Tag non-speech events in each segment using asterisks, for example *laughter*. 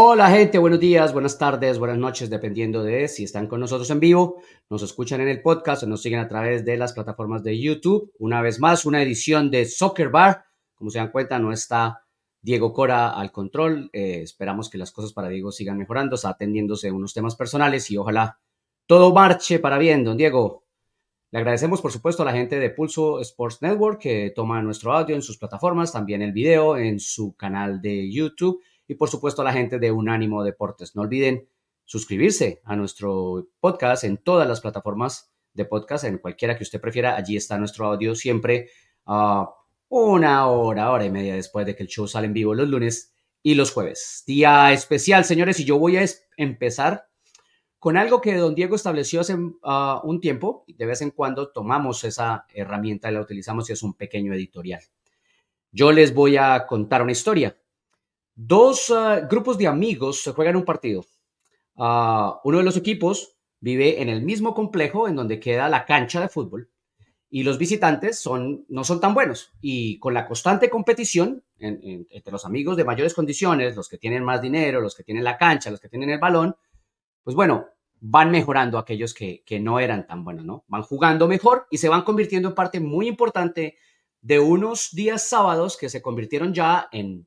Hola gente, buenos días, buenas tardes, buenas noches, dependiendo de si están con nosotros en vivo, nos escuchan en el podcast o nos siguen a través de las plataformas de YouTube. Una vez más, una edición de Soccer Bar. Como se dan cuenta, no está Diego Cora al control. Eh, esperamos que las cosas para Diego sigan mejorando, atendiéndose unos temas personales y ojalá todo marche para bien, don Diego. Le agradecemos, por supuesto, a la gente de Pulso Sports Network que toma nuestro audio en sus plataformas, también el video en su canal de YouTube y por supuesto a la gente de Unánimo Deportes. No olviden suscribirse a nuestro podcast en todas las plataformas de podcast, en cualquiera que usted prefiera. Allí está nuestro audio siempre a una hora, hora y media después de que el show sale en vivo los lunes y los jueves. Día especial, señores, y yo voy a empezar con algo que don Diego estableció hace ah, un tiempo. De vez en cuando tomamos esa herramienta y la utilizamos y es un pequeño editorial. Yo les voy a contar una historia. Dos ah, grupos de amigos se juegan un partido. Ah, uno de los equipos vive en el mismo complejo en donde queda la cancha de fútbol y los visitantes son, no son tan buenos. Y con la constante competición entre los amigos de mayores condiciones, los que tienen más dinero, los que tienen la cancha, los que tienen el balón, pues bueno, van mejorando aquellos que, que no eran tan buenos, ¿no? Van jugando mejor y se van convirtiendo en parte muy importante de unos días sábados que se convirtieron ya en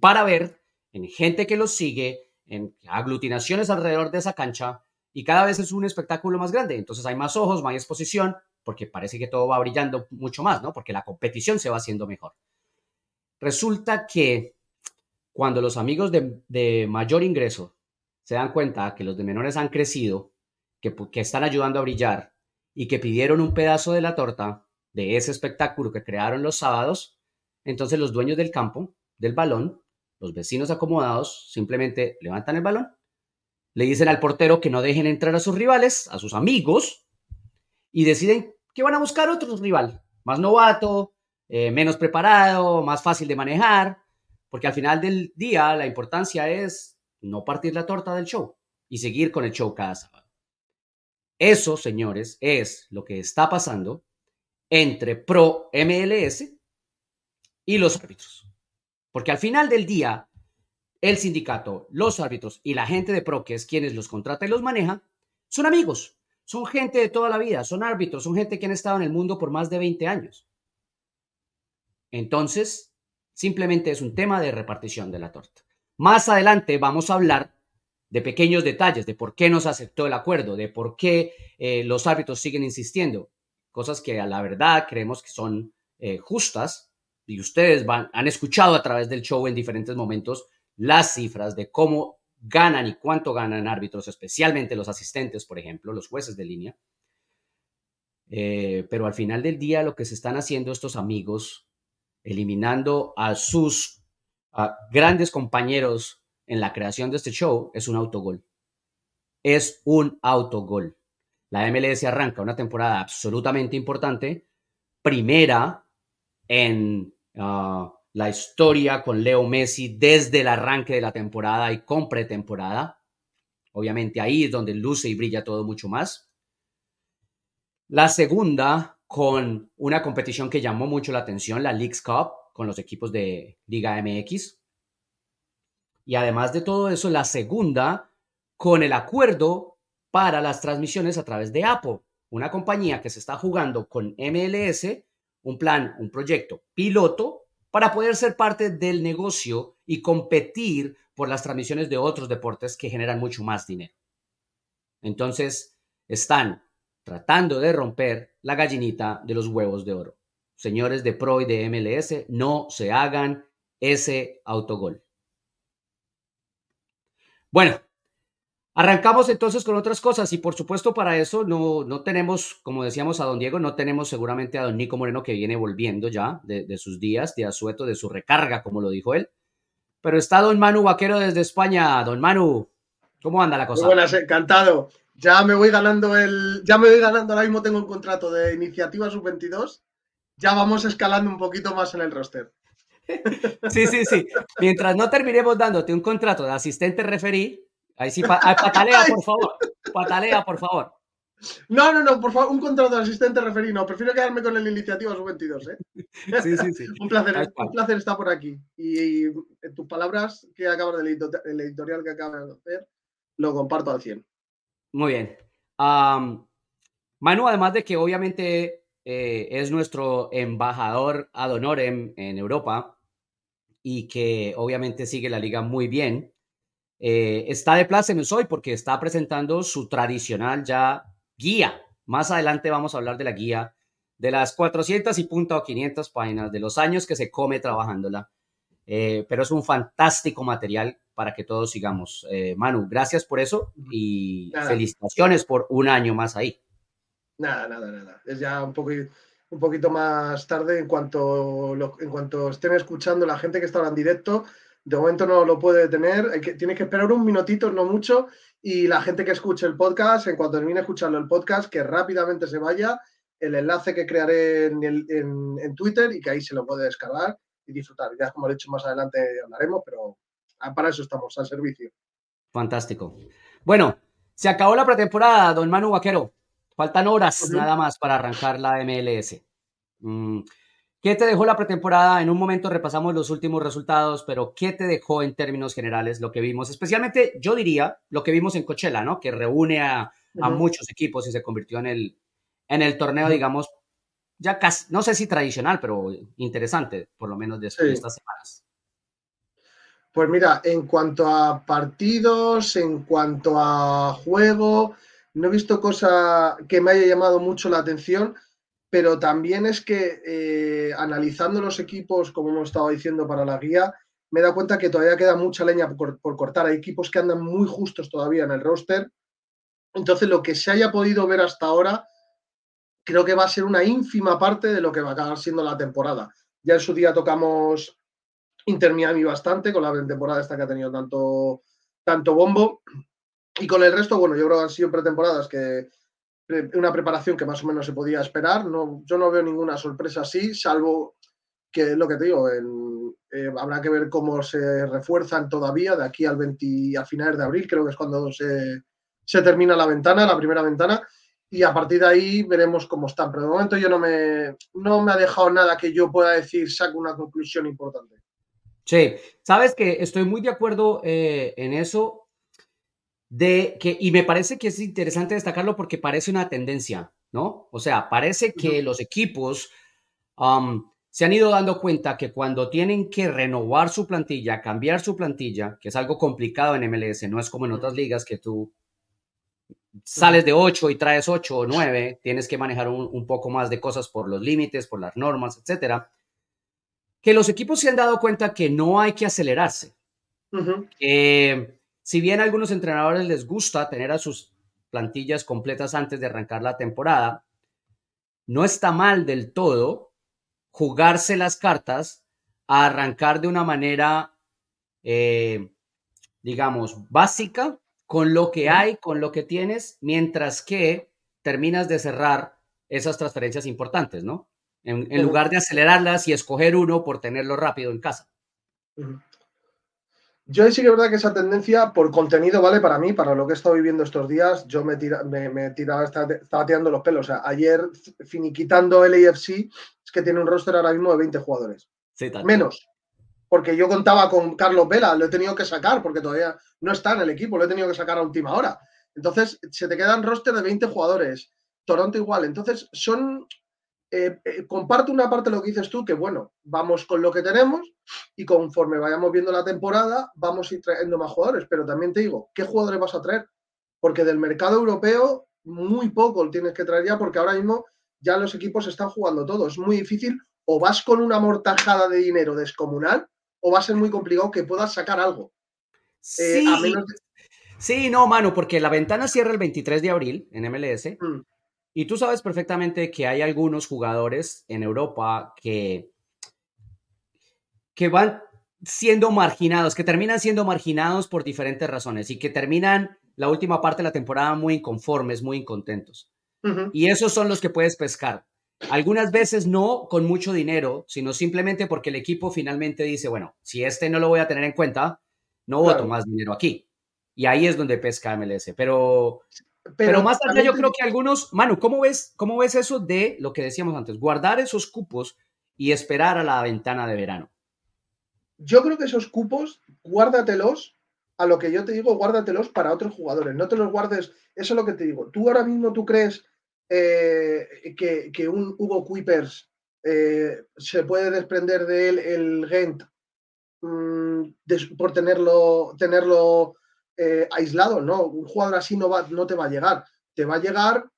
para ver en gente que los sigue, en aglutinaciones alrededor de esa cancha y cada vez es un espectáculo más grande. Entonces hay más ojos, más exposición, porque parece que todo va brillando mucho más, ¿no? Porque la competición se va haciendo mejor. Resulta que cuando los amigos de, mayor ingreso se dan cuenta que los de menores han crecido, que, que están ayudando a brillar y que pidieron un pedazo de la torta de ese espectáculo que crearon los sábados, entonces los dueños del campo del balón, los vecinos acomodados simplemente levantan el balón, le dicen al portero que no dejen entrar a sus rivales, a sus amigos, y deciden que van a buscar otro rival, más novato, eh, menos preparado, más fácil de manejar, porque al final del día la importancia es no partir la torta del show y seguir con el show cada sábado. Eso, señores, es lo que está pasando entre Pro MLS y los árbitros. Porque al final del día, el sindicato, los árbitros y la gente de pro, que es quienes los contrata y los maneja, son amigos, son gente de toda la vida, son árbitros, son gente que han estado en el mundo por más de 20 años. Entonces, simplemente es un tema de repartición de la torta. Más adelante vamos a hablar de pequeños detalles, de por qué no se aceptó el acuerdo, de por qué eh, los árbitros siguen insistiendo, cosas que a la verdad creemos que son eh, justas, y ustedes han escuchado a través del show en diferentes momentos las cifras de cómo ganan y cuánto ganan árbitros, especialmente los asistentes, por ejemplo, los jueces de línea. Eh, pero al final del día lo que se están haciendo estos amigos, eliminando a sus grandes compañeros en la creación de este show, es un autogol. Es un autogol. La MLS arranca una temporada absolutamente importante, primera en ah, la historia con Leo Messi desde el arranque de la temporada y con pretemporada. Obviamente ahí es donde luce y brilla todo mucho más. La segunda con una competición que llamó mucho la atención, la Leagues Cup, con los equipos de Liga MX. Y además de todo eso, la segunda con el acuerdo para las transmisiones a través de Apple, una compañía que se está jugando con MLS un plan, un proyecto piloto para poder ser parte del negocio y competir por las transmisiones de otros deportes que generan mucho más dinero. Entonces, están tratando de romper la gallinita de los huevos de oro. Señores de Pro y de MLS, no se hagan ese autogol. Bueno, Arrancamos entonces con otras cosas y por supuesto para eso no, no tenemos, como decíamos a don Diego, no tenemos seguramente a don Nico Moreno que viene volviendo ya de, sus días de asueto, de su recarga, como lo dijo él. Pero está don Manu Vaquero desde España. Don Manu, ¿cómo anda la cosa? buenas, encantado. Ya me voy ganando el, ya me voy ganando, ahora mismo tengo un contrato de iniciativa sub-22. Ya vamos escalando un poquito más en el roster. *laughs* Sí, sí, sí. Mientras no terminemos dándote un contrato de asistente referí, Ahí sí, patalea, *laughs* por favor. Patalea, por favor. No, no, no, por favor, un contrato de asistente referido. No, prefiero quedarme con el iniciativa sub-22, ¿eh? *laughs* Sí, sí, sí. un, placer, un placer estar por aquí. Y, en tus palabras que acabas del el editorial que acabas de hacer, lo comparto al 100. Muy bien. Manu, además de que obviamente eh, es nuestro embajador ad honorem en Europa y que obviamente sigue la liga muy bien, eh, está de plácemes hoy porque está presentando su tradicional ya guía. Más adelante vamos a hablar de la guía, de las 400 y punto 500 páginas, de los años que se come trabajándola. Eh, pero es un fantástico material para que todos sigamos. Eh, Manu, gracias por eso y felicitaciones por un año más ahí. Nada, nada, nada. Es ya un, poquito, un poquito más tarde en cuanto, en cuanto estén escuchando la gente que está en directo. De momento no lo puede tener, hay que, tienes que esperar un minutito, no mucho, y la gente que escuche el podcast, en cuanto termine escuchando el podcast, que rápidamente se vaya el enlace que crearé en, en, Twitter y que ahí se lo puede descargar y disfrutar. Ya como he dicho más adelante hablaremos, pero para eso estamos, al servicio. Fantástico. Bueno, se acabó la pretemporada, don Manu Vaquero. Faltan horas nada más para arrancar la MLS. Mm, ¿Qué te dejó la pretemporada? En un momento repasamos los últimos resultados, pero ¿qué te dejó en términos generales lo que vimos? Especialmente, yo diría, lo que vimos en Coachella, ¿no? Que reúne a, muchos equipos y se convirtió en el, en el torneo, digamos, ya casi, no sé si tradicional, pero interesante, por lo menos de, estas semanas. Pues mira, en cuanto a partidos, en cuanto a juego, no he visto cosa que me haya llamado mucho la atención pero también es que eh, analizando los equipos, como hemos estado diciendo para la guía, me he dado cuenta que todavía queda mucha leña por, cortar. Hay equipos que andan muy justos todavía en el roster. Entonces, lo que se haya podido ver hasta ahora, creo que va a ser una ínfima parte de lo que va a acabar siendo la temporada. Ya en su día tocamos Inter Miami bastante con la temporada esta que ha tenido tanto, tanto bombo. Y con el resto, bueno, yo creo que han sido pretemporadas que una preparación que más o menos se podía esperar. No, yo no veo ninguna sorpresa así, salvo que lo que te digo, eh, habrá que ver cómo se refuerzan todavía de aquí al 20, a finales de abril, creo que es cuando se, termina la ventana, la primera ventana, y a partir de ahí veremos cómo están. Pero de momento yo no me, no me ha dejado nada que yo pueda decir, saco una conclusión importante. Sí, sabes que estoy muy de acuerdo eh, en eso de que, y me parece que es interesante destacarlo porque parece una tendencia, ¿no? O sea, parece que los equipos um, se han ido dando cuenta que cuando tienen que renovar su plantilla, cambiar su plantilla, que es algo complicado en MLS, no es como en otras ligas que tú sales de 8 y traes 8 o 9, tienes que manejar un, poco más de cosas por los límites, por las normas, etcétera. Que los equipos se han dado cuenta que no hay que acelerarse. que si bien a algunos entrenadores les gusta tener a sus plantillas completas antes de arrancar la temporada, no está mal del todo jugarse las cartas a arrancar de una manera, eh, digamos, básica, con lo que hay, con lo que tienes, mientras que terminas de cerrar esas transferencias importantes, ¿no? En, lugar de acelerarlas y escoger uno por tenerlo rápido en casa. Yo sí que es verdad que esa tendencia por contenido, ¿vale? Para mí, para lo que he estado viviendo estos días, yo me, tira, me, tiraba, estaba, tirando los pelos. O sea, ayer finiquitando el AFC, es que tiene un roster ahora mismo de 20 jugadores. Menos. Porque yo contaba con Carlos Vela, lo he tenido que sacar porque todavía no está en el equipo, lo he tenido que sacar a última hora. Entonces, se te quedan roster de 20 jugadores. Toronto igual. Entonces, son eh, eh, comparto una parte de lo que dices tú, que bueno, vamos con lo que tenemos y conforme vayamos viendo la temporada, vamos a ir trayendo más jugadores. Pero también te digo, ¿qué jugadores vas a traer? Porque del mercado europeo, muy poco tienes que traer ya, porque ahora mismo ya los equipos están jugando todo. Es muy difícil, o vas con una mortajada de dinero descomunal, o va a ser muy complicado que puedas sacar algo. Eh, sí, sí no, mano, porque la ventana cierra el 23 de abril en MLS. Mm. Y tú sabes perfectamente que hay algunos jugadores en Europa que, que van siendo marginados, que terminan siendo marginados por diferentes razones y que terminan la última parte de la temporada muy inconformes, muy incontentos. Y esos son los que puedes pescar. Algunas veces no con mucho dinero, sino simplemente porque el equipo finalmente dice, bueno, si este no lo voy a tener en cuenta, no voto más dinero aquí. Y ahí es donde pesca MLS. Pero Pero, más allá, yo creo que algunos, Manu, ¿cómo ves, ¿cómo ves eso de lo que decíamos antes? Guardar esos cupos y esperar a la ventana de verano. Yo creo que esos cupos, guárdatelos a lo que yo te digo, guárdatelos para otros jugadores. No te los guardes. Eso es lo que te digo. Tú ahora mismo tú crees eh, que, un Hugo Kuipers eh, se puede desprender de él el Gent mm, por tenerlo, tenerlo eh, aislado. No, un jugador así no, va, no te va a llegar. Te va a llegar,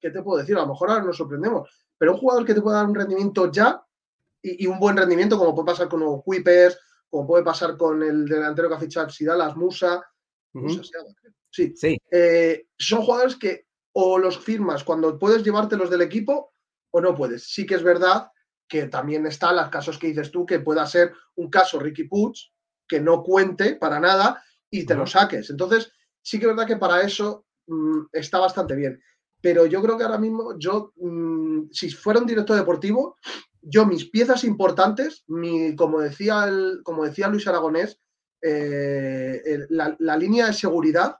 ¿qué te puedo decir? A lo mejor ahora nos sorprendemos, pero un jugador que te pueda dar un rendimiento ya y, un buen rendimiento, como puede pasar con Hugo Kuipers, como puede pasar con el delantero que ha fichado Sidalas, Musa, Musa sí, sí. son jugadores que o los firmas cuando puedes llevártelos del equipo o no puedes. Sí que es verdad que también están los casos que dices tú, que pueda ser un caso Ricky Puig, que no cuente para nada y te lo saques. Entonces, sí que es verdad que para eso mm, está bastante bien. Pero yo creo que ahora mismo, yo, mm, si fuera un director deportivo, yo mis piezas importantes, mi, como, decía el, como decía Luis Aragonés, eh, la, línea de seguridad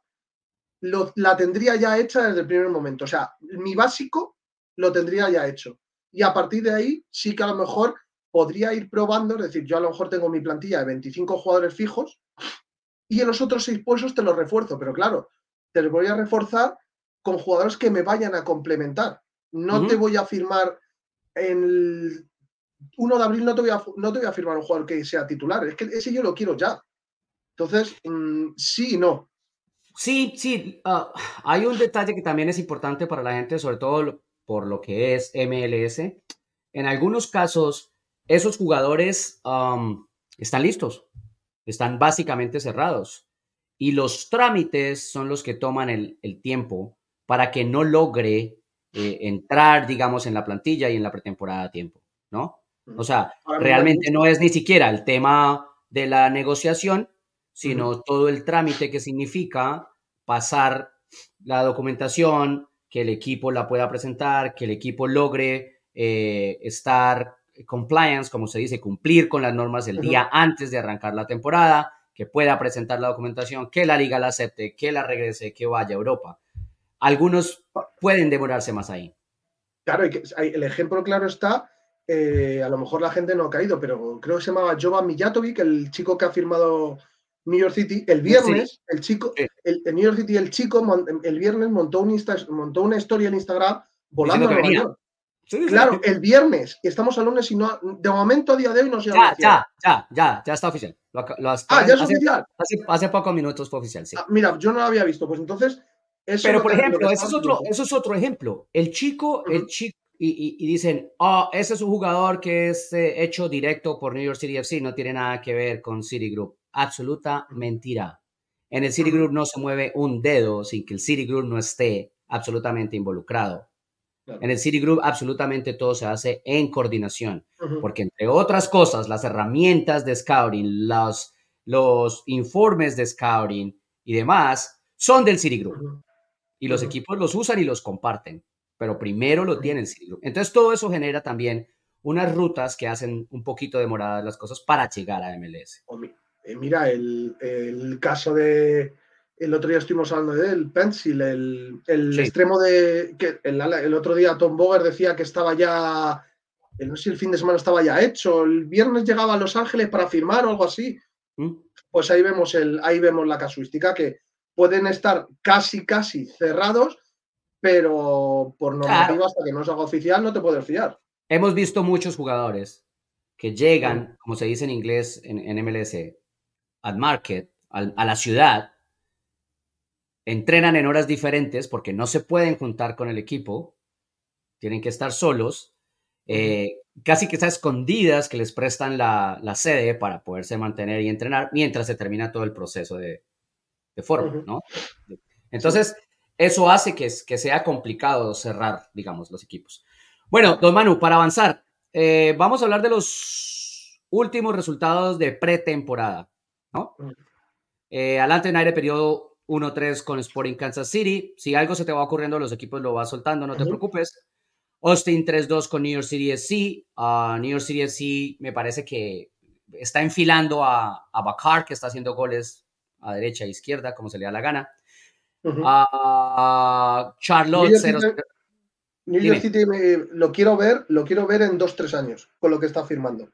la tendría ya hecha desde el primer momento. O sea, mi básico lo tendría ya hecho. Y a partir de ahí sí que a lo mejor podría ir probando, es decir, yo a lo mejor tengo mi plantilla de 25 jugadores fijos y en los otros seis puestos te los refuerzo, pero claro, te los voy a reforzar con jugadores que me vayan a complementar. No te voy a firmar en el 1 de abril, no te, voy a, no te voy a firmar un jugador que sea titular, es que ese yo lo quiero ya. Entonces, mm, sí y no. Sí, sí, ah, hay un detalle que también es importante para la gente, sobre todo por lo que es MLS. En algunos casos, esos jugadores están listos, están básicamente cerrados y los trámites son los que toman el, tiempo para que no logre eh, entrar, digamos, en la plantilla y en la pretemporada a tiempo, ¿no? O sea, realmente no es ni siquiera el tema de la negociación, sino todo el trámite que significa pasar la documentación, que el equipo la pueda presentar, que el equipo logre eh, estar compliance, como se dice, cumplir con las normas el día antes de arrancar la temporada, que pueda presentar la documentación, que la liga la acepte, que la regrese, que vaya a Europa. Algunos pueden demorarse más ahí. Claro, el ejemplo claro está, eh, a lo mejor la gente no ha caído, pero creo que se llamaba Jovan Mijatovic, el chico que ha firmado New York City. El viernes, el chico, el, New York City, el chico, el viernes montó, un montó una historia en Instagram volando a Nueva York. claro, el viernes, estamos al lunes y no, de momento a día de hoy no se ha Ya, ya, ya, ya, está oficial. ah, ya es oficial. Hace, pocos minutos fue oficial, sí. Ah, mira, yo no lo había visto, pues entonces. Pero, por ejemplo, eso es, otro, eso es otro ejemplo. El chico, el chico, y, dicen, oh, ese es un jugador que es eh, hecho directo por New York City FC, no tiene nada que ver con Citigroup absoluta mentira. En el Citigroup no se mueve un dedo sin que el Citigroup no esté absolutamente involucrado. En el Citigroup absolutamente todo se hace en coordinación, porque entre otras cosas, las herramientas de scouting, los, los informes de scouting y demás son del Citigroup. Y los equipos los usan y los comparten, pero primero lo tiene el Citigroup. Entonces todo eso genera también unas rutas que hacen un poquito demoradas las cosas para llegar a MLS. Eh, mira, el, caso de. El otro día estuvimos hablando de él, Pencil, el, extremo de. que el, otro día Tom Boger decía que estaba ya. No sé si el fin de semana estaba ya hecho. El viernes llegaba a Los Ángeles para firmar o algo así. ¿Mm? Pues ahí vemos, el, ahí vemos la casuística, que pueden estar casi, casi cerrados, pero por normativa, hasta que no se haga oficial, no te puedes fiar. Hemos visto muchos jugadores que llegan, como se dice en inglés en, en MLS, al market, a la ciudad, entrenan en horas diferentes porque no se pueden juntar con el equipo, tienen que estar solos, eh, casi que están escondidas que les prestan la, sede para poderse mantener y entrenar mientras se termina todo el proceso de, forma, ¿no? Entonces, eso hace que, que, sea complicado cerrar, digamos, los equipos. Bueno, don Manu, para avanzar, eh, vamos a hablar de los últimos resultados de pretemporada. ¿no? Eh, adelante en aire periodo 1-3 con Sporting Kansas City. Si algo se te va ocurriendo, los equipos lo vas soltando, no te preocupes. Austin 3-2 con New York City SC. Uh, New York City SC me parece que está enfilando a, a Bakar, que está haciendo goles a derecha e izquierda, como se le da la gana. A Charlotte 0 New York City lo quiero ver, lo quiero ver en dos, tres años con lo que está firmando.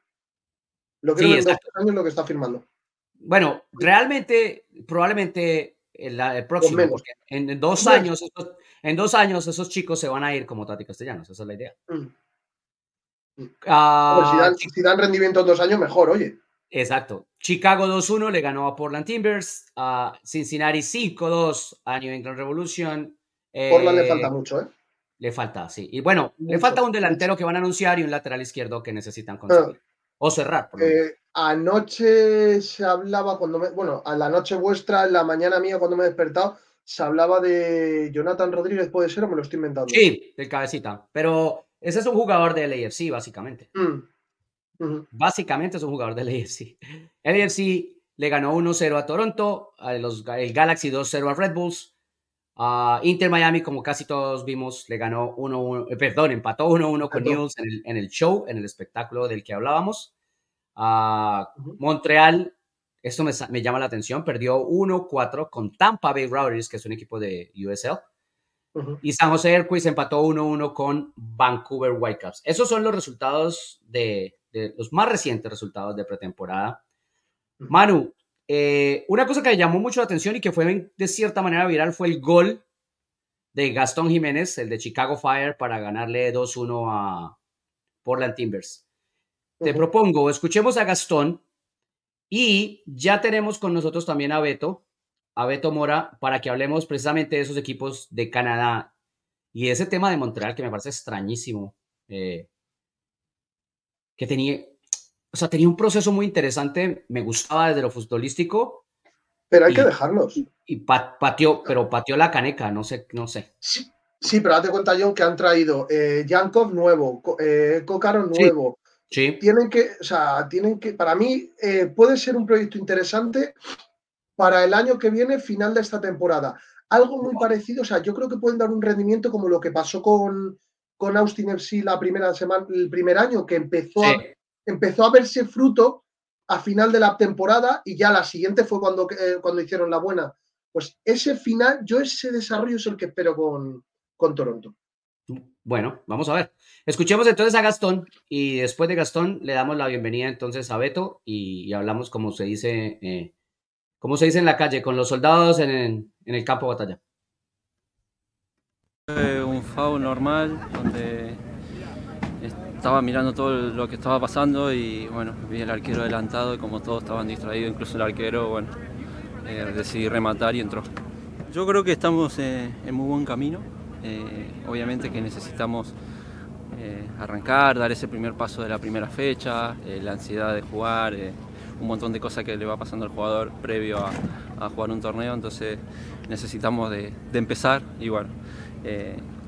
Lo quiero ver en dos, tres años lo que está firmando. Bueno, realmente, probablemente el, próximo, porque en, dos años, en dos años esos chicos se van a ir como Tati Castellanos, esa es la idea. Mm. Ah, si, dan, rendimiento en dos años, mejor, oye. Exacto. Chicago 2-1 le ganó a Portland Timbers, a Cincinnati 5-2 a New England Revolution. Portland le eh, falta mucho, ¿eh? Le falta, sí. Y bueno, le falta un delantero que van a anunciar y un lateral izquierdo que necesitan conseguir. Ah. o cerrar. Eh, anoche se hablaba, cuando me, bueno, a la noche vuestra, en la mañana mía, cuando me he despertado, se hablaba de Jonathan Rodríguez, ¿puede ser o me lo estoy inventando? Sí, del cabecita. Pero ese es un jugador del AFC, básicamente. Mm. Básicamente es un jugador del AFC. El AFC le ganó 1-0 a Toronto, a los, el Galaxy 2-0 a Red Bulls. Inter Miami, como casi todos vimos, le ganó 1-1, eh, perdón, empató 1-1 con Newell's en el, show, en el espectáculo del que hablábamos. Montreal, esto me, llama la atención, perdió 1-4 con Tampa Bay Routers, que es un equipo de USL. Y San José Airquays empató 1-1 con Vancouver Whitecaps. Esos son los resultados de, los más recientes resultados de pretemporada. Manu, eh, una cosa que me llamó mucho la atención y que fue de cierta manera viral fue el gol de Gastón Jiménez, el de Chicago Fire, para ganarle 2-1 a Portland Timbers. Te propongo, escuchemos a Gastón y ya tenemos con nosotros también a Beto, a Beto Mora, para que hablemos precisamente de esos equipos de Canadá y ese tema de Montreal que me parece extrañísimo. Eh, que tenía, o sea, tenía un proceso muy interesante, me gustaba desde lo futbolístico. Pero hay que dejarlos. Y pateó, pero pateó la caneca, no sé, no sé. Sí, pero date cuenta, John, que han traído eh, Yankov nuevo, eh, nuevo. Sí. Tienen que, o sea, tienen que, para mí eh, puede ser un proyecto interesante para el año que viene, final de esta temporada. Algo muy parecido, o sea, yo creo que pueden dar un rendimiento como lo que pasó con, con Austin FC la primera semana, el primer año, que empezó a empezó a verse fruto a final de la temporada y ya la siguiente fue cuando, eh, cuando hicieron la buena. Pues ese final, yo ese desarrollo es el que espero con, con Toronto. Bueno, vamos a ver. Escuchemos entonces a Gastón y después de Gastón le damos la bienvenida entonces a Beto y, hablamos como se dice, eh, como se dice en la calle, con los soldados en, en el campo de batalla. Un FAO normal donde estaba mirando todo lo que estaba pasando y bueno, vi el arquero adelantado y como todos estaban distraídos, incluso el arquero, bueno, eh, decidí rematar y entró. Yo creo que estamos eh, en muy buen camino. Eh, obviamente que necesitamos arrancar, dar ese primer paso de la primera fecha, la ansiedad de jugar, un montón de cosas que le va pasando al jugador previo a, jugar un torneo, entonces necesitamos de, de empezar y bueno,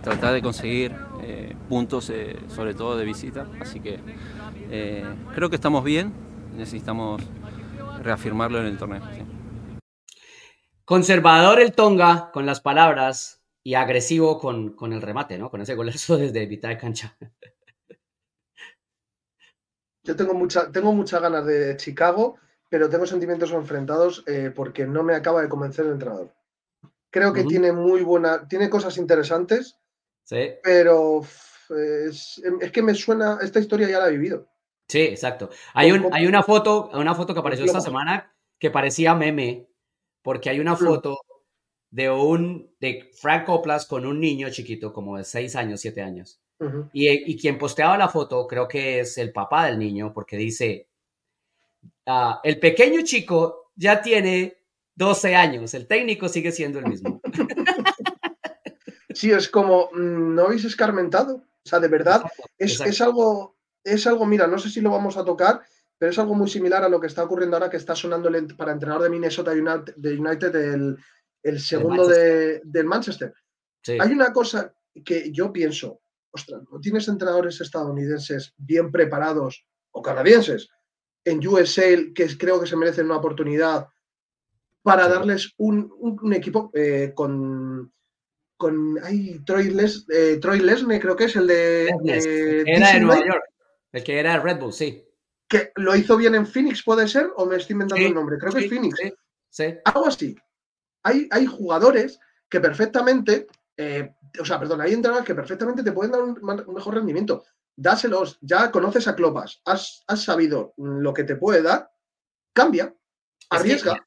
tratar de conseguir eh, puntos, eh, sobre todo de visita. Así que eh, creo que estamos bien, necesitamos reafirmarlo en el torneo. Conservador el Tonga con las palabras y agresivo con, con, el remate, ¿no? Con ese golazo *laughs* desde mitad de cancha. Yo tengo, mucha, tengo muchas ganas de Chicago, pero tengo sentimientos enfrentados porque no me acaba de convencer el entrenador. Creo que tiene muy buena, tiene cosas interesantes, pero es, que me suena, esta historia ya la he vivido. Sí, exacto. Hay, un, hay una foto, una foto que apareció esta semana que parecía meme, porque hay una mm. foto de un de Frank Coplas con un niño chiquito, como de 6 años, 7 años. y, y, quien posteaba la foto creo que es el papá del niño, porque dice, ah, el pequeño chico ya tiene 12 años, el técnico sigue siendo el mismo. *laughs* *laughs* Sí, es como, mm, ¿no habéis escarmentado? O sea, de verdad, es, algo, es algo, mira, no sé si lo vamos a tocar, pero es algo muy similar a lo que está ocurriendo ahora que está sonando para entrenador de Minnesota United, de United el, segundo de, del Manchester. Hay una cosa que yo pienso, ostras, ¿no tienes entrenadores estadounidenses bien preparados o canadienses en USA que creo que se merecen una oportunidad para darles un, equipo eh, con con ay, Troy, Les, eh, Troy Lesne, creo que es el de. Eh, era de Nueva York, el que era Red Bull, sí. Que lo hizo bien en Phoenix, ¿puede ser? ¿O me estoy inventando el nombre? Creo que es Phoenix. Sí, Algo así. Hay, hay jugadores que perfectamente, eh, o sea, perdón, hay entrenadores que perfectamente te pueden dar un, mejor rendimiento. Dáselos, ya conoces a Clopas, has, sabido lo que te puede dar, cambia, arriesga. Es que,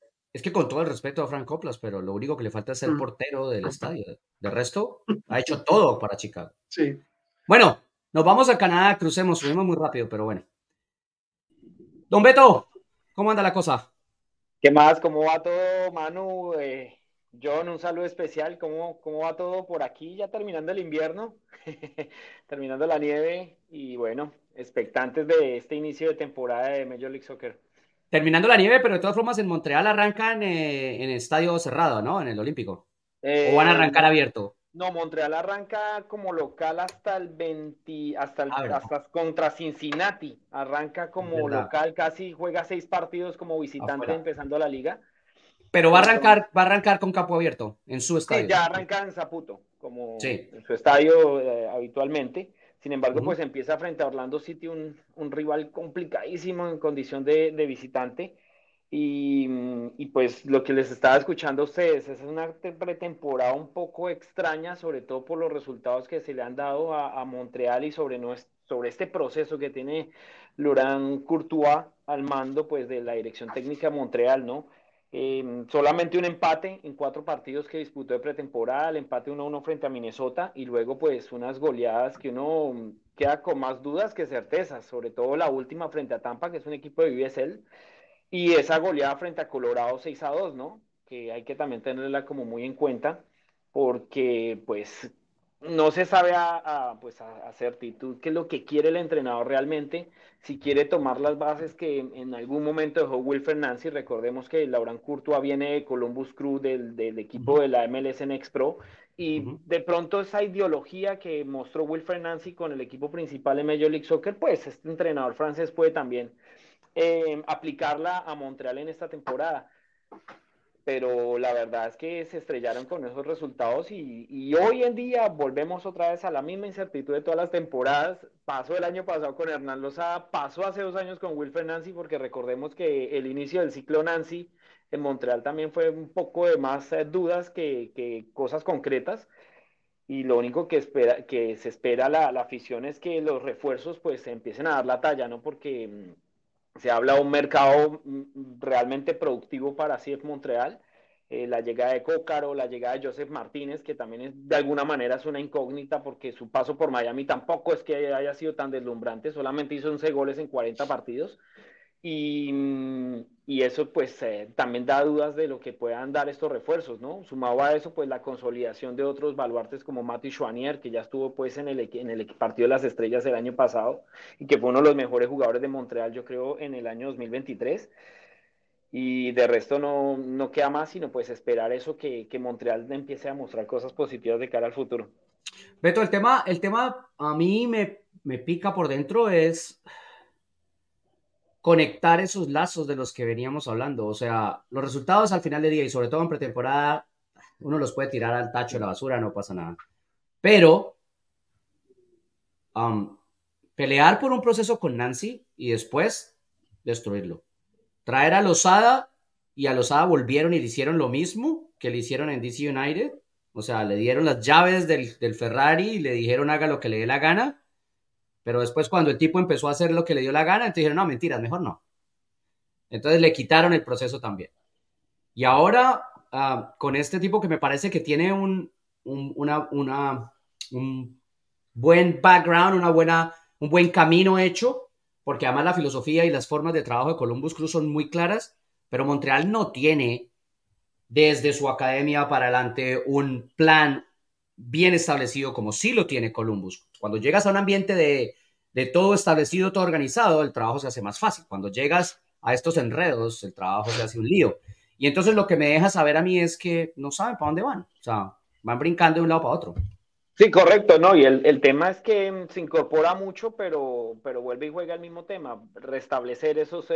con todo el respeto a Frank Coplas, pero lo único que le falta es ser mm. portero del estadio. De resto, *laughs* ha hecho todo para Chicago. Sí. Bueno, nos vamos a Canadá, crucemos, subimos muy rápido, pero bueno. Don Beto, ¿cómo anda la cosa? ¿Qué más? ¿Cómo va todo, Manu? Eh, John, un saludo especial. ¿Cómo, ¿Cómo va todo por aquí? Ya terminando el invierno, *laughs* terminando la nieve y bueno, expectantes de este inicio de temporada de Major League Soccer. Terminando la nieve, pero de todas formas en Montreal arrancan eh, en estadio cerrado, ¿no? En el Olímpico. ¿O van a arrancar eh, abierto? No, Montreal arranca como local hasta el 20, hasta, el, ah, hasta contra Cincinnati. Arranca como local, casi juega seis partidos como visitante empezando la liga. Pero va a arrancar, va a arrancar con campo abierto en su estadio. Sí, ya arranca en Zaputo, como en su estadio eh, habitualmente. Sin embargo, pues empieza frente a Orlando City, un, un rival complicadísimo en condición de, de visitante. Y, y, pues lo que les estaba escuchando a ustedes es una pretemporada un poco extraña, sobre todo por los resultados que se le han dado a, a Montreal y sobre, sobre este proceso que tiene Laurent Courtois al mando pues de la dirección técnica de Montreal, ¿no? Em, solamente un empate en cuatro partidos que disputó de pretemporada, el empate 1-1 frente a Minnesota y luego pues unas goleadas que uno queda con más dudas que certezas, sobre todo la última frente a Tampa, que es un equipo de USL y esa goleada frente a Colorado 6 a 2, ¿no? Que hay que también tenerla como muy en cuenta, porque pues no se sabe a, pues a, certitud qué es lo que quiere el entrenador realmente, si quiere tomar las bases que en algún momento dejó Wilfer Nancy, recordemos que Laurent Courtois viene de Columbus Crew del, equipo de la MLS Next Pro, y de pronto esa ideología que mostró Wilfer Nancy con el equipo principal en Major League Soccer, pues este entrenador francés puede también eh, aplicarla a Montreal en esta temporada. Pero la verdad es que se estrellaron con esos resultados y, hoy en día volvemos otra vez a la misma incertidumbre de todas las temporadas. Pasó el año pasado con Hernán Lozada, pasó hace dos años con Wilfred Nancy, porque recordemos que el inicio del ciclo Nancy en Montreal también fue un poco de más eh, dudas que, cosas concretas y lo único que espera que se espera la, afición es que los refuerzos pues empiecen a dar la talla, ¿no? Porque mm, se habla de un mercado mm, realmente productivo para CF Montreal. Eh, la llegada de Cócaro, la llegada de Joseph Martínez, que también es, de alguna manera es una incógnita porque su paso por Miami tampoco es que haya sido tan deslumbrante, solamente hizo 11 goles en 40 partidos. Y, y eso pues eh, también da dudas de lo que puedan dar estos refuerzos, ¿no? Sumado a eso pues la consolidación de otros baluartes como Mati Schwanier, que ya estuvo pues en el, en el partido de las estrellas el año pasado y que fue uno de los mejores jugadores de Montreal yo creo en el año 2023. Y de resto no, no queda más sino pues esperar eso que, que Montreal empiece a mostrar cosas positivas de cara al futuro. Beto, el tema, el tema a mí me, me pica por dentro es conectar esos lazos de los que veníamos hablando. O sea, los resultados al final del día y sobre todo en pretemporada, uno los puede tirar al tacho de la basura, no pasa nada. Pero pelear por un proceso con Nancy y después destruirlo. Traer a Lozada y a Lozada volvieron y le hicieron lo mismo que le hicieron en DC United. O sea, le dieron las llaves del, del Ferrari y le dijeron haga lo que le dé la gana pero después cuando el tipo empezó a hacer lo que le dio la gana, entonces dijeron, no, mentiras, mejor no. Entonces le quitaron el proceso también. Y ahora, ah, con este tipo que me parece que tiene un, una, una, un buen background, una buena, un buen camino hecho, porque además la filosofía y las formas de trabajo de Columbus Cruz son muy claras, pero Montreal no tiene desde su academia para adelante un plan bien establecido como sí lo tiene Columbus. Cuando llegas a un ambiente de, todo establecido, todo organizado, el trabajo se hace más fácil. Cuando llegas a estos enredos, el trabajo se hace un lío. Y entonces lo que me deja saber a mí es que no saben para dónde van. O sea, van brincando de un lado para otro. Sí, correcto, ¿no? Y el, tema es que se incorpora mucho, pero, pero vuelve y juega el mismo tema, restablecer esos,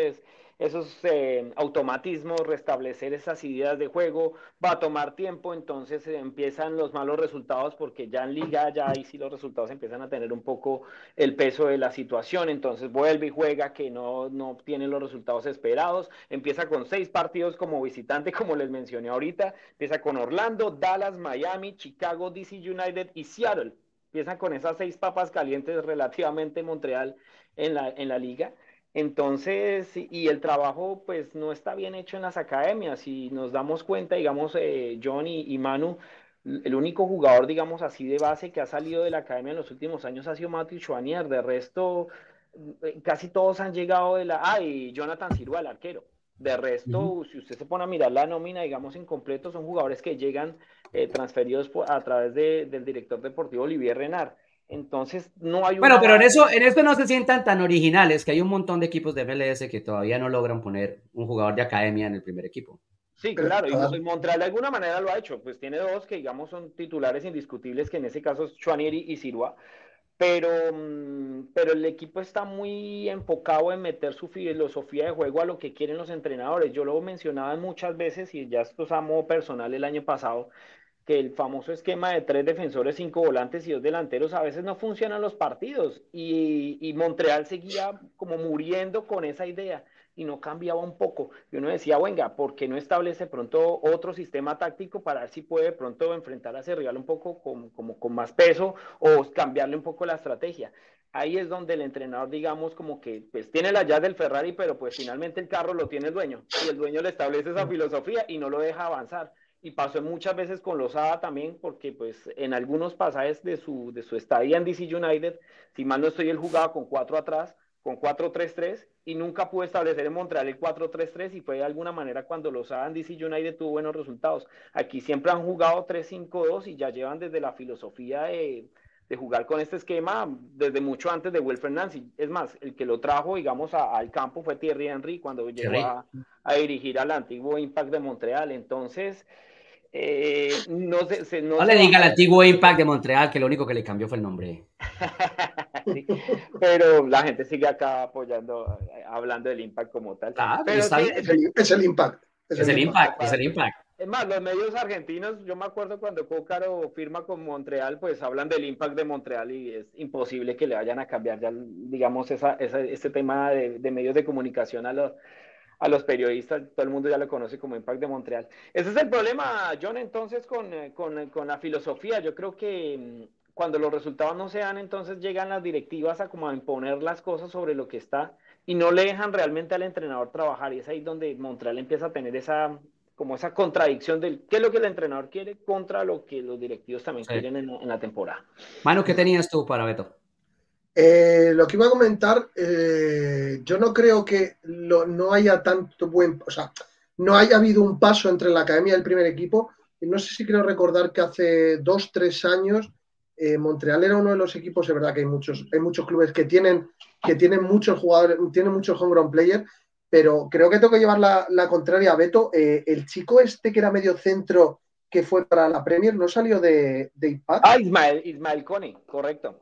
esos eh, automatismos, restablecer esas ideas de juego, va a tomar tiempo, entonces empiezan los malos resultados porque ya en liga ya ahí sí los resultados empiezan a tener un poco el peso de la situación, entonces vuelve y juega que no, no obtiene los resultados esperados, empieza con seis partidos como visitante, como les mencioné ahorita, empieza con Orlando, Dallas, Miami, Chicago, DC United y Seattle. Empiezan con esas seis papas calientes relativamente Montreal en la, en la liga. Entonces, y el trabajo pues no está bien hecho en las academias. Si nos damos cuenta, digamos, eh, John y, Manu, el único jugador, digamos así, de base que ha salido de la academia en los últimos años ha sido Matthew Schwanier. De resto, eh, casi todos han llegado de la... Ah, y Jonathan Silva, el arquero. De resto, si usted se pone a mirar la nómina, digamos, en completo, son jugadores que llegan eh, transferidos a través del director deportivo Olivier Renard. Entonces, no hay Bueno, pero en eso, en esto no se sientan tan originales, que hay un montón de equipos de MLS que todavía no logran poner un jugador de academia en el primer equipo. Sí, claro, y Montreal de alguna manera lo ha hecho, pues tiene dos que digamos son titulares indiscutibles, que en ese caso es Chuanieri y Sirua, pero, mm, pero el equipo está muy enfocado en meter su filosofía de juego a lo que quieren los entrenadores. Yo lo mencionaba muchas veces y ya esto es a modo personal el año pasado, que el famoso esquema de tres defensores, cinco volantes y dos delanteros a veces no funcionan los partidos y, Montreal seguía como muriendo con esa idea y no cambiaba un poco. Y uno decía, venga, ¿por qué no establece pronto otro sistema táctico para ver si puede pronto enfrentar a ese rival un poco con, como, con más peso o cambiarle un poco la estrategia? Ahí es donde el entrenador, digamos, como que pues tiene la llave del Ferrari, pero pues finalmente el carro lo tiene el dueño y el dueño le establece esa filosofía y no lo deja avanzar y pasó muchas veces con Lozada también, porque pues en algunos pasajes de su, de su estadía en DC United, si mal no estoy, él jugaba con cuatro atrás, con 4-3-3, y nunca pudo establecer en Montreal el 4-3-3, y fue de alguna manera cuando Lozada en DC United tuvo buenos resultados. Aquí siempre han jugado 3-5-2 y ya llevan desde la filosofía de, de jugar con este esquema desde mucho antes de Will Fernández. Es más, el que lo trajo, digamos, al campo fue Thierry Henry cuando llegó a, a, dirigir al antiguo Impact de Montreal. Entonces, eh, no, se, no, le diga al antiguo Impact de Montreal que lo único que le cambió fue el nombre. *laughs* pero la gente sigue acá apoyando, hablando del Impact como tal. es, el, Impact. Es, el, Impact, es el Impact. Es más, los medios argentinos, yo me acuerdo cuando Cócaro firma con Montreal, pues hablan del Impact de Montreal y es imposible que le vayan a cambiar ya, digamos, esa, ese tema de, de medios de comunicación a los a los periodistas, todo el mundo ya lo conoce como Impact de Montreal. Ese es el problema, John, entonces con, eh, con, con la filosofía. Yo creo que mm, cuando los resultados no se dan, entonces llegan las directivas a como a imponer las cosas sobre lo que está y no le dejan realmente al entrenador trabajar. Y es ahí donde Montreal empieza a tener esa como esa contradicción del qué es lo que el entrenador quiere contra lo que los directivos también quieren en, en, la temporada. Mano, ¿qué tenías tú para Beto? Eh, lo que iba a comentar, eh, yo no creo que no haya tanto buen, o sea, no haya habido un paso entre la academia y el primer equipo. No sé si quiero recordar que hace dos, tres años eh, Montreal era uno de los equipos, es verdad que hay muchos, hay muchos clubes que tienen, que tienen muchos jugadores, tienen muchos homegrown players, pero creo que tengo que llevar la, contraria a Beto. el chico este que era medio centro que fue para la Premier no salió de, de Impact. Ah, Ismael, Ismael correcto.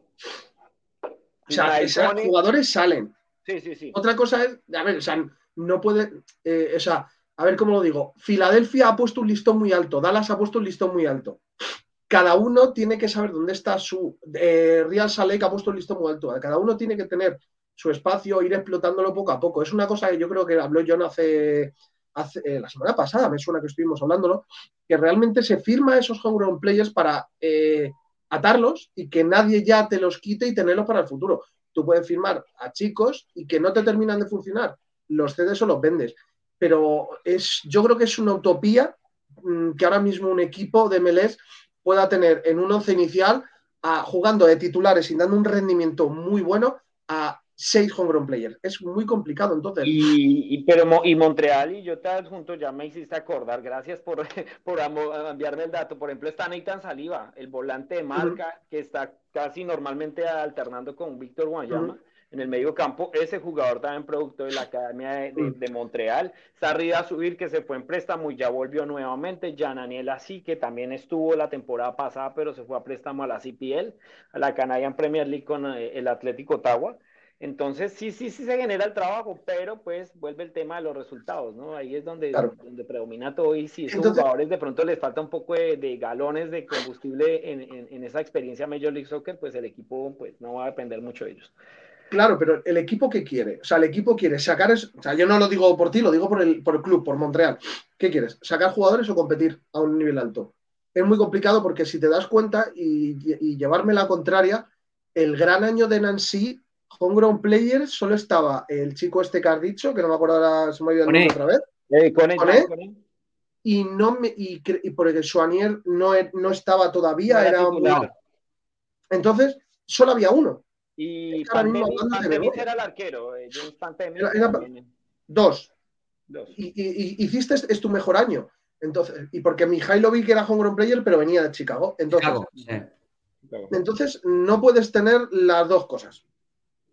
O sea, esos jugadores salen. Sí, sí, sí. Otra cosa es, a ver, o sea, no puede, eh, o sea, a ver cómo lo digo. Filadelfia ha puesto un listón muy alto, Dallas ha puesto un listón muy alto. Cada uno tiene que saber dónde está su. Eh, Real Salt ha puesto un listón muy alto. Cada uno tiene que tener su espacio, ir explotándolo poco a poco. Es una cosa que yo creo que habló John hace, hace eh, la semana pasada, me suena que estuvimos hablándolo, que realmente se firma esos homegrown players para atarlos y que nadie ya te los quite y tenerlos para el futuro. Tú puedes firmar a chicos y que no te terminan de funcionar. Los cedes o los vendes. Pero es, yo creo que es una utopía mm, que ahora mismo un equipo de MLS pueda tener en un once inicial, jugando de titulares y dando un rendimiento muy bueno, a seis homegrown players. Es muy complicado entonces. Y, pero, y Montreal y yo te adjunto, ya me hiciste acordar, gracias por, *laughs* por enviarme el dato. Por ejemplo, está Nathan Saliva, el volante de marca, que está casi normalmente alternando con Víctor Guayama. En el medio campo, ese jugador también producto de la Academia de, Montreal. Sarrida a subir, que se fue en préstamo y ya volvió nuevamente. Jan Aniel así, que también estuvo la temporada pasada, pero se fue a préstamo a la CPL, a la Canadian Premier League con eh, el Atlético Ottawa. Entonces, sí, sí, sí se genera el trabajo, pero pues vuelve el tema de los resultados, ¿no? Ahí es donde, donde predomina todo y si a estos jugadores de pronto les falta un poco de, galones de combustible en, en, esa experiencia Major League Soccer, pues el equipo pues no va a depender mucho de ellos. Claro, pero el equipo que quiere, o sea, el equipo quiere sacar, o sea, yo no lo digo por ti, lo digo por el, por el club, por Montreal. ¿Qué quieres? ¿Sacar jugadores o competir a un nivel alto? Es muy complicado porque si te das cuenta y, y llevarme la contraria, el gran año de Nancy Homegrown Players solo estaba el chico este que has dicho, que no me acuerdo ahora, se me ha olvidado el nombre otra vez. Eh, con, él, Y, no me, y, y porque Soanier no, e, no estaba todavía, era, un... Entonces, solo había uno. Y Pantemis era el arquero, eh, dos. dos. Y, hiciste es tu mejor año. Entonces, y porque Mihailovic era homegrown player, pero venía de Chicago. Entonces, entonces, no puedes tener las dos cosas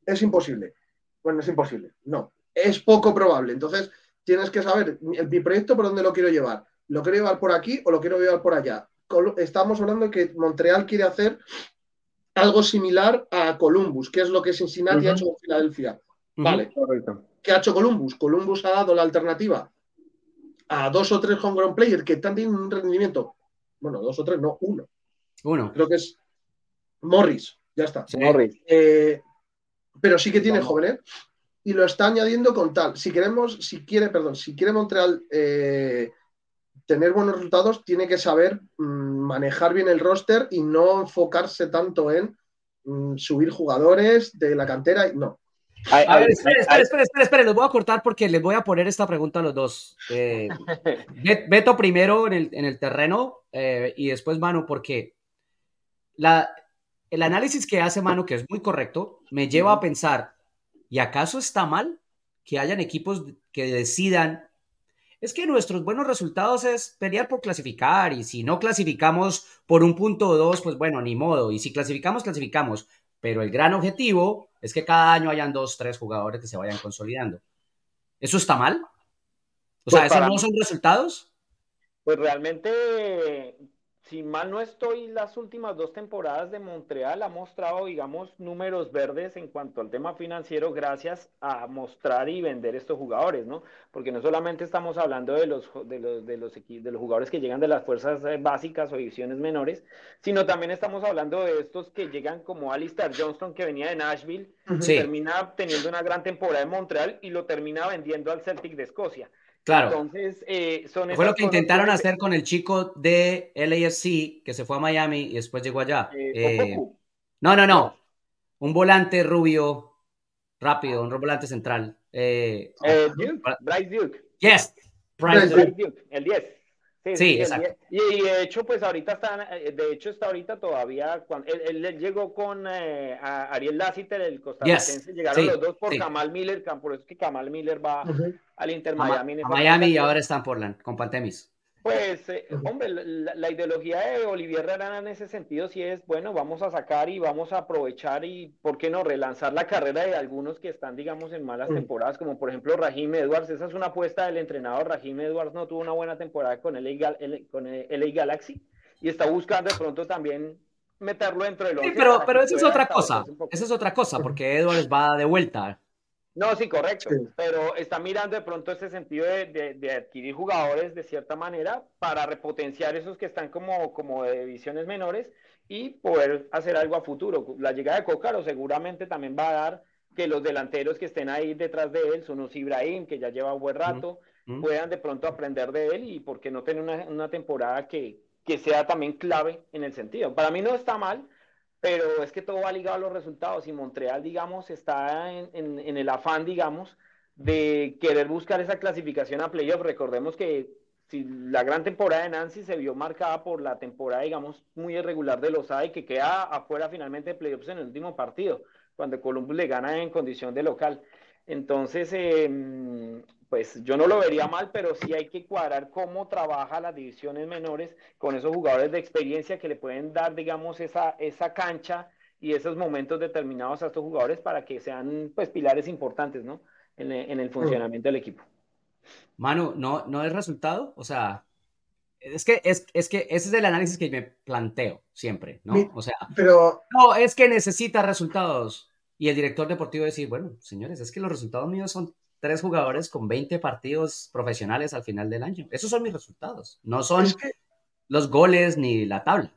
es imposible. Bueno, es imposible. No, es poco probable. Entonces, tienes que saber mi proyecto por dónde lo quiero llevar. ¿Lo quiero llevar por aquí o lo quiero llevar por allá? Estamos hablando de que Montreal quiere hacer algo similar a Columbus, que es lo que Cincinnati ha hecho con Filadelfia. Vale. Correcto. ¿Qué ha hecho Columbus? Columbus ha dado la alternativa a dos o tres homegrown players que están teniendo un rendimiento. Bueno, dos o tres, no, uno. Uno. Creo que es Morris. Ya está. Morris. Eh, pero sí que tiene jóvenes y lo está añadiendo con tal. Si queremos, si quiere, perdón, si quiere Montreal eh, tener buenos resultados, tiene que saber mm, manejar bien el roster y no enfocarse tanto en mm, subir jugadores de la cantera. No. A ver, espere, espere, espere, espere, los voy a cortar porque les voy a poner esta pregunta a los dos. Eh, *laughs* Beto primero en el, terreno eh, y después Manu, porque la, el análisis que hace Mano, que es muy correcto, me lleva a pensar, ¿y acaso está mal que hayan equipos que decidan? Es que nuestros buenos resultados es pelear por clasificar y si no clasificamos por un punto o dos, pues bueno, ni modo. Y si clasificamos, clasificamos. Pero el gran objetivo es que cada año hayan dos, tres jugadores que se vayan consolidando. ¿Eso está mal? O sea, pues ¿esos no son resultados? Pues realmente si mal no estoy, las últimas dos temporadas de Montreal ha mostrado, digamos, números verdes en cuanto al tema financiero gracias a mostrar y vender estos jugadores, ¿no? Porque no solamente estamos hablando de los, de los, de los, de los jugadores que llegan de las fuerzas eh, básicas o divisiones menores, sino también estamos hablando de estos que llegan como Alistair Johnston, que venía de Nashville, termina teniendo una gran temporada en Montreal y lo termina vendiendo al Celtic de Escocia. Claro. Entonces, eh, son Fue lo que intentaron hacer con el chico de LAFC que se fue a Miami y después llegó allá. Eh, eh, no, no, no. Un volante rubio, rápido, un volante central. Duke, Bryce Duke. Yes, Bryce, Duke. El 10. Sí, exacto. Y, de hecho, pues ahorita está, eh, de hecho está ahorita todavía, cuando él, llegó con eh, Ariel Lassiter, el costarricense, llegaron los dos por Kamal Miller, por eso es que Kamal Miller va al Inter Miami. A, Miami y ahora está en Portland, con Pantemis. Pues, eh, hombre, la, ideología de Olivier Herrera en ese sentido sí es, bueno, vamos a sacar y vamos a aprovechar y, ¿por qué no?, relanzar la carrera de algunos que están, digamos, en malas temporadas, como por ejemplo Rahim Edwards. Esa es una apuesta del entrenador. Rahim Edwards no tuvo una buena temporada con el con el Galaxy y está buscando de pronto también meterlo dentro de los. Sí, pero, pero eso es otra cosa. Esa es otra cosa, porque Edwards va de vuelta. No, sí, correcto, pero está mirando de pronto ese sentido de, adquirir jugadores de cierta manera para repotenciar esos que están como, como de divisiones menores y poder hacer algo a futuro. La llegada de Cócaro seguramente también va a dar que los delanteros que estén ahí detrás de él, son Ibrahim, que ya lleva un buen rato, puedan de pronto aprender de él y por qué no tener una, una temporada que, que sea también clave en el sentido. Para mí no está mal, pero es que todo va ligado a los resultados y Montreal, digamos, está en, el afán, digamos, de querer buscar esa clasificación a playoff. Recordemos que si la gran temporada de Nancy se vio marcada por la temporada, digamos, muy irregular de los y que queda afuera finalmente de playoffs en el último partido, cuando Columbus le gana en condición de local. Entonces, eh, pues yo no lo vería mal, pero sí hay que cuadrar cómo trabaja las divisiones menores con esos jugadores de experiencia que le pueden dar, digamos, esa, esa cancha y esos momentos determinados a estos jugadores para que sean, pues, pilares importantes, ¿no? En, el funcionamiento del equipo. Manu, ¿no, ¿no es resultado? O sea, es que, es, es, que ese es el análisis que me planteo siempre, ¿no? O sea, pero... No, es que necesita resultados. y el director deportivo decir, bueno, señores, es que los resultados míos son tres jugadores con 20 partidos profesionales al final del año. Esos son mis resultados, no son los goles ni la tabla.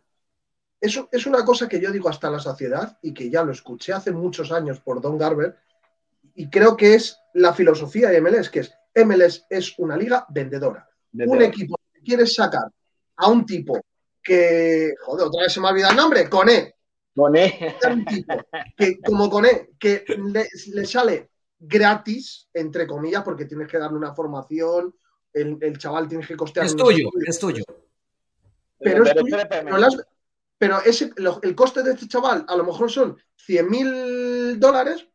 Eso es una cosa que yo digo hasta la saciedad y que ya lo escuché hace muchos años por Don Garber y creo que es la filosofía de MLS, que es MLS es una liga vendedora. Un equipo que quiere sacar a un tipo que, joder, otra vez se me ha olvidado el nombre, Coné. Coné. Un tipo que, como Coné, que le, sale gratis, entre comillas, porque tienes que darle una formación, el, chaval tiene que costear. Es tuyo, es tuyo. Pero, es tuyo, pero, ese, el coste de este chaval a lo mejor son 100 mil dólares,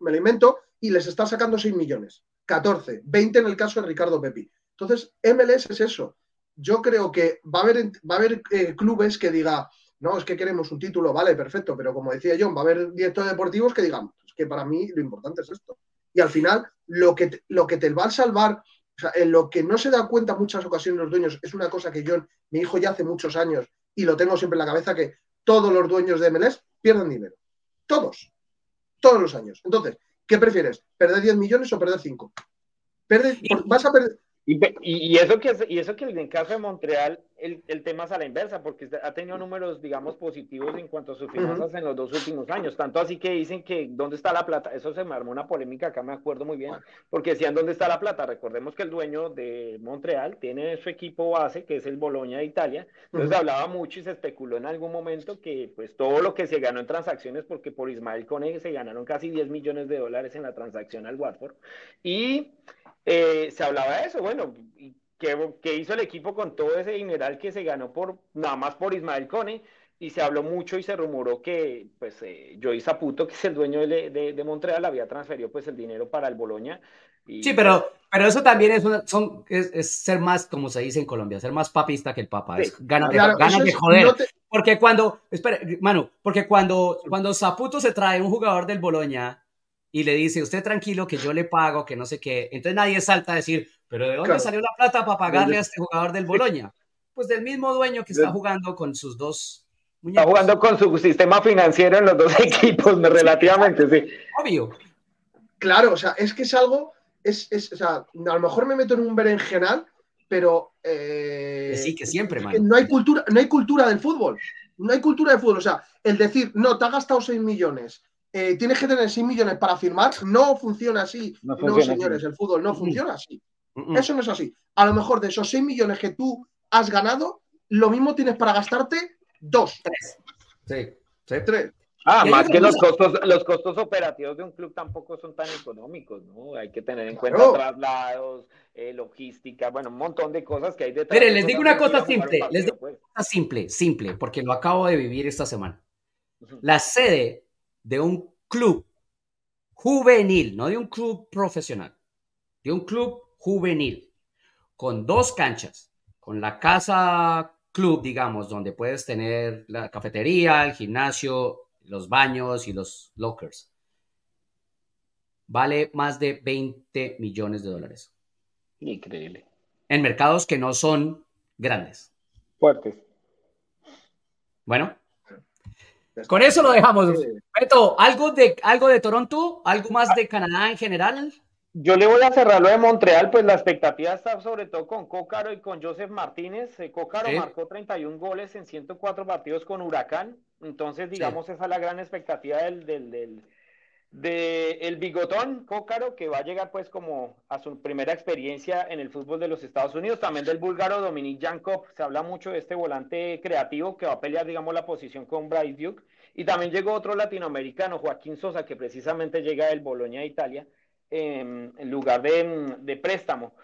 me lo invento, y les está sacando 6 millones. 14, 20 en el caso de Ricardo Pepi. Entonces, MLS es eso. Yo creo que va a haber, va a haber eh, clubes que digan, no, es que queremos un título, vale, perfecto, pero como decía John, va a haber directores deportivos que digan, es que para mí lo importante es esto. Y al final, lo que, te, lo que te va a salvar, o sea, en lo que no se da cuenta muchas ocasiones los dueños, es una cosa que yo, mi hijo ya hace muchos años, y lo tengo siempre en la cabeza, que todos los dueños de MLS pierden dinero. Todos. Todos los años. Entonces, ¿Qué prefieres? ¿Perder 10 millones o perder 5? vas a perder. Y, eso que, y eso que en el caso de Montreal, el, tema es a la inversa, porque ha tenido números, digamos, positivos en cuanto a sus finanzas en los dos últimos años. Tanto así que dicen que dónde está la plata. Eso se me armó una polémica acá, me acuerdo muy bien, porque decían dónde está la plata. Recordemos que el dueño de Montreal tiene su equipo base, que es el Boloña de Italia. Entonces hablaba mucho y se especuló en algún momento que pues todo lo que se ganó en transacciones, porque por Ismael Cone se ganaron casi 10 millones de dólares en la transacción al Watford. Y eh, se hablaba de eso, bueno, ¿qué, hizo el equipo con todo ese dineral que se ganó por nada más por Ismael Cone? Y se habló mucho y se rumoró que pues eh, Joey Zaputo, que es el dueño de, de, Montreal, había transferido pues el dinero para el Boloña. sí, pero, pero eso también es, son, es, ser más, como se dice en Colombia, ser más papista que el papa. es gana de, joder. Porque cuando, espera, mano, porque cuando, cuando Zaputo se trae un jugador del Boloña y le dice, usted tranquilo que yo le pago, que no sé qué. Entonces nadie salta a decir, pero ¿de dónde salió la plata para pagarle a este jugador del Boloña? Pues del mismo dueño que está jugando con sus dos muñecos. Está jugando con su sistema financiero en los dos *laughs* equipos, relativamente, sí. Obvio. Claro, o sea, es que es algo, es, es, o sea, a lo mejor me meto en un berenjenal, pero... Eh, sí, que siempre, man. No hay, cultura, no hay cultura del fútbol. No hay cultura del fútbol. O sea, el decir, no, te ha gastado 6 millones, eh, tienes que tener 6 millones para firmar, no funciona así. No, señores, el fútbol no funciona así. Eso no es así. A lo mejor de esos 6 millones que tú has ganado, lo mismo tienes para gastarte dos. Tres. Sí, tres. Ah, más que los costos, los costos operativos de un club tampoco son tan económicos, ¿no? Hay que tener en cuenta traslados, eh, logística, bueno, un montón de cosas que hay detrás. Mire, les digo una cosa simple, les digo una cosa simple, simple, porque lo acabo de vivir esta semana. La sede de un club juvenil, no de un club profesional, de un club juvenil, con dos canchas, con la casa club, digamos, donde puedes tener la cafetería, el gimnasio, los baños y los lockers. Vale más de 20 millones de dólares. Increíble. En mercados que no son grandes. Fuertes. Bueno, con eso lo dejamos. Beto, ¿algo de, ¿algo de Toronto? ¿Algo más de Canadá en general? Yo le voy a cerrar lo de Montreal, pues la expectativa está sobre todo con Cócaro y con Joseph Martínez. Eh, Cócaro marcó 31 goles en 104 partidos con Huracán, entonces digamos esa es la gran expectativa del, del, del el bigotón Cócaro, que va a llegar pues como a su primera experiencia en el fútbol de los Estados Unidos, también del búlgaro Dominic Jankov, se habla mucho de este volante creativo que va a pelear digamos la posición con Bryce Duke, y también llegó otro latinoamericano, Joaquín Sosa, que precisamente llega del Boloña de Italia, en lugar de, de préstamo.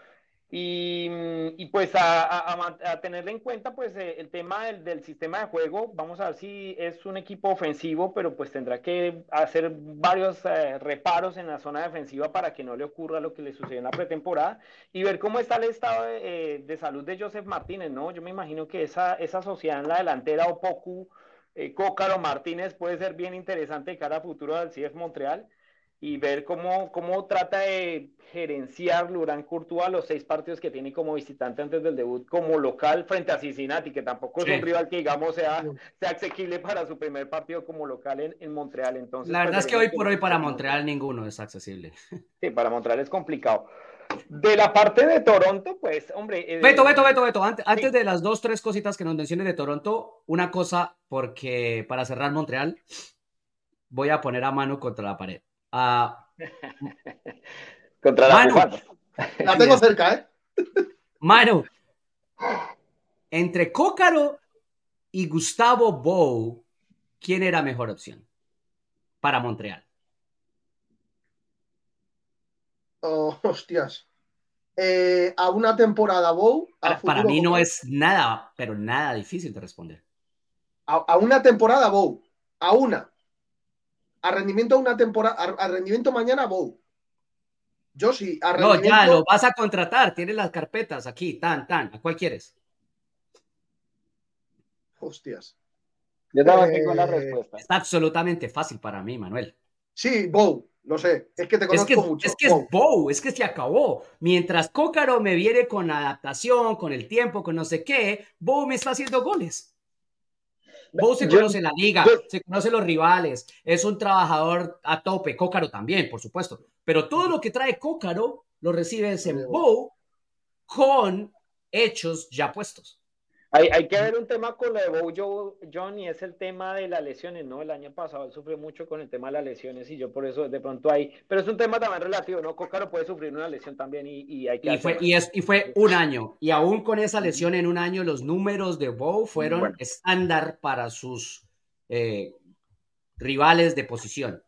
Y, pues a, a, tenerle en cuenta pues eh, el tema del, del, sistema de juego, vamos a ver si es un equipo ofensivo, pero pues tendrá que hacer varios eh, reparos en la zona defensiva para que no le ocurra lo que le sucedió en la pretemporada y ver cómo está el estado de, eh, salud de Joseph Martínez, ¿no? Yo me imagino que esa, esa sociedad en la delantera, Opoku, Cócaro Martínez puede ser bien interesante de cara a futuro del CF Montreal y ver cómo, cómo trata de gerenciar Lurán Courtois los seis partidos que tiene como visitante antes del debut como local frente a Cincinnati, que tampoco es un rival que digamos sea, sea accesible para su primer partido como local en, en Montreal. Entonces, la verdad pues, es que hoy por hoy para Montreal ninguno es accesible. Sí, para Montreal es complicado. De la parte de Toronto, pues, hombre. Eh, Beto, Beto, Beto, Beto. Antes, antes, de las dos, tres cositas que nos menciones de Toronto, una cosa, porque para cerrar Montreal, voy a poner a mano contra la pared. Ah, contra la pared. La tengo cerca, ¿eh? Mano, entre Cócaro y Gustavo Bow, ¿quién era mejor opción para Montreal? Oh, hostias. Eh, a una temporada Bow. Para, mí no es nada, pero nada difícil de responder. A, una temporada Bow. A una. A rendimiento una temporada. A, rendimiento mañana Bow. Yo sí. No, ya lo vas a contratar. Tienes las carpetas aquí, tan, tan. ¿A cuál quieres? Hostias. Yo también tengo la eh, respuesta. Está absolutamente fácil para mí, Manuel. Sí, Bow. No sé, es que te conozco mucho. Es que es Bow, es que se acabó. Mientras Cócaro me viene con adaptación, con el tiempo, con no sé qué, Bow me está haciendo goles. Bow se conoce la liga, se conoce los rivales, es un trabajador a tope, Cócaro también, por supuesto. Pero todo lo que trae Cócaro lo recibes en Bow con hechos ya puestos. Hay, que ver un tema con lo de Bojo John y es el tema de las lesiones, ¿no? El año pasado él sufrió mucho con el tema de las lesiones y yo por eso de pronto hay, pero es un tema también relativo, ¿no? Cócaro puede sufrir una lesión también y, hay que... Y fue, y, es, y fue un año, y aún con esa lesión en un año, los números de Bow fueron estándar para sus eh, rivales de posición.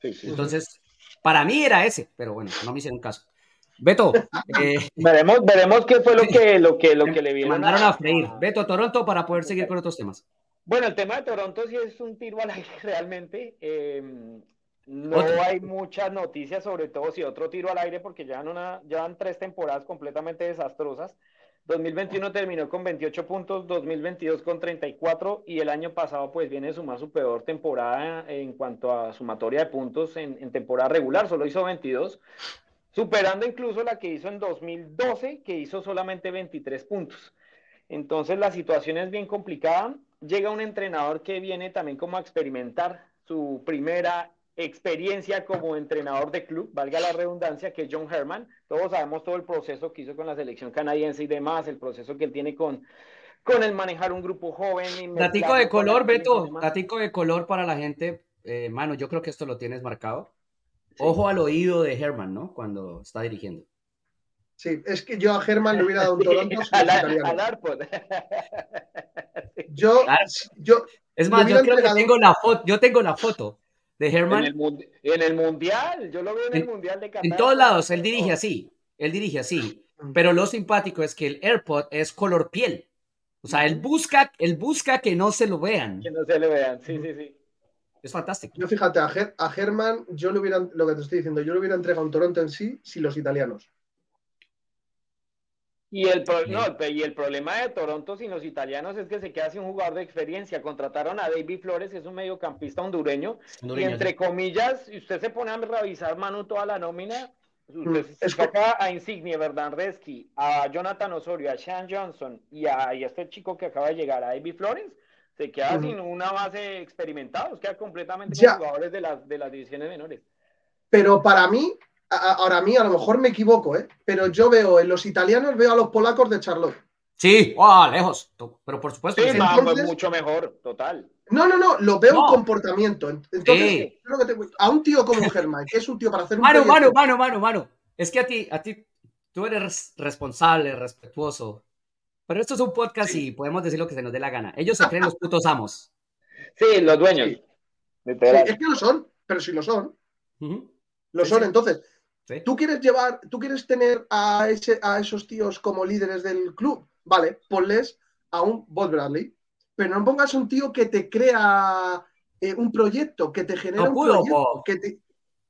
Entonces, para mí era ese, pero bueno, no me hicieron caso. Beto. *laughs* Eh, veremos, veremos qué fue lo que, lo que, lo que le vieron. Mandaron a, freír. Beto, Toronto, para poder seguir con otros temas. Bueno, el tema de Toronto sí es un tiro al aire *laughs* realmente. Eh, no hay muchas noticias, sobre todo si otro tiro al aire, porque llevan, una, llevan tres temporadas completamente desastrosas. 2021 terminó con 28 puntos, 2022 con 34 y el año pasado pues viene sumar su peor temporada en cuanto a sumatoria de puntos en, en temporada regular, solo hizo 22 superando incluso la que hizo en 2012, que hizo solamente 23 puntos. Entonces la situación es bien complicada. Llega un entrenador que viene también como a experimentar su primera experiencia como entrenador de club, valga la redundancia, que es John Herman. Todos sabemos todo el proceso que hizo con la selección canadiense y demás, el proceso que él tiene con, con el manejar un grupo joven. Datico de color, Beto, datico de color para la gente. Eh, mano, yo creo que esto lo tienes marcado. Ojo al oído de Herman, ¿no? Cuando está dirigiendo. Sí, es que yo a Herman le hubiera dado un Toronto. *laughs* yo, yo, es más, yo creo que tengo la foto, yo tengo la foto de Herman. En el, mundial, yo lo veo en, el mundial de Qatar. En todos lados, él dirige así, él dirige así. Mm. Pero lo simpático es que el AirPod es color piel. O sea, él busca, él busca que no se lo vean. Que no se lo vean, sí, sí, sí. Es fantástico. Yo fíjate, a, Ger a Germán, yo le hubiera, lo que te estoy diciendo, yo le hubiera entregado un Toronto en sí sin los italianos. Y el, y el problema de Toronto sin los italianos es que se queda sin un jugador de experiencia. Contrataron a David Flores, que es un mediocampista hondureño, y entre comillas, si usted se pone a revisar, Manu, toda la nómina, usted mm, saca a Insigne, Verdandreski, a Jonathan Osorio, a Sean Johnson y a, y a este chico que acaba de llegar, a David Flores, se queda sin una base experimentada, se queda completamente con jugadores de las, de las divisiones menores. Pero para mí, ahora a mí a lo mejor me equivoco, ¿eh? pero yo veo en los italianos, veo a los polacos de Charlotte. Sí, oh, lejos, pero por supuesto. Sí, es mucho mejor, total. No, no, no, lo veo en comportamiento. Entonces, a un tío como Germán, que es un tío para hacer un Mano, mano, mano, mano, mano. Es que a ti, a ti, tú eres responsable, respetuoso, pero esto es un podcast y podemos decir lo que se nos dé la gana. Ellos se creen los putos amos. *laughs* Sí, los dueños. es que lo son, pero si lo son. Lo son, entonces. ¿Tú quieres llevar, tú quieres tener a, ese, a esos tíos como líderes del club? Vale, ponles a un Bob Bradley. Pero no pongas un tío que te crea eh, un proyecto, que te genera un proyecto. Que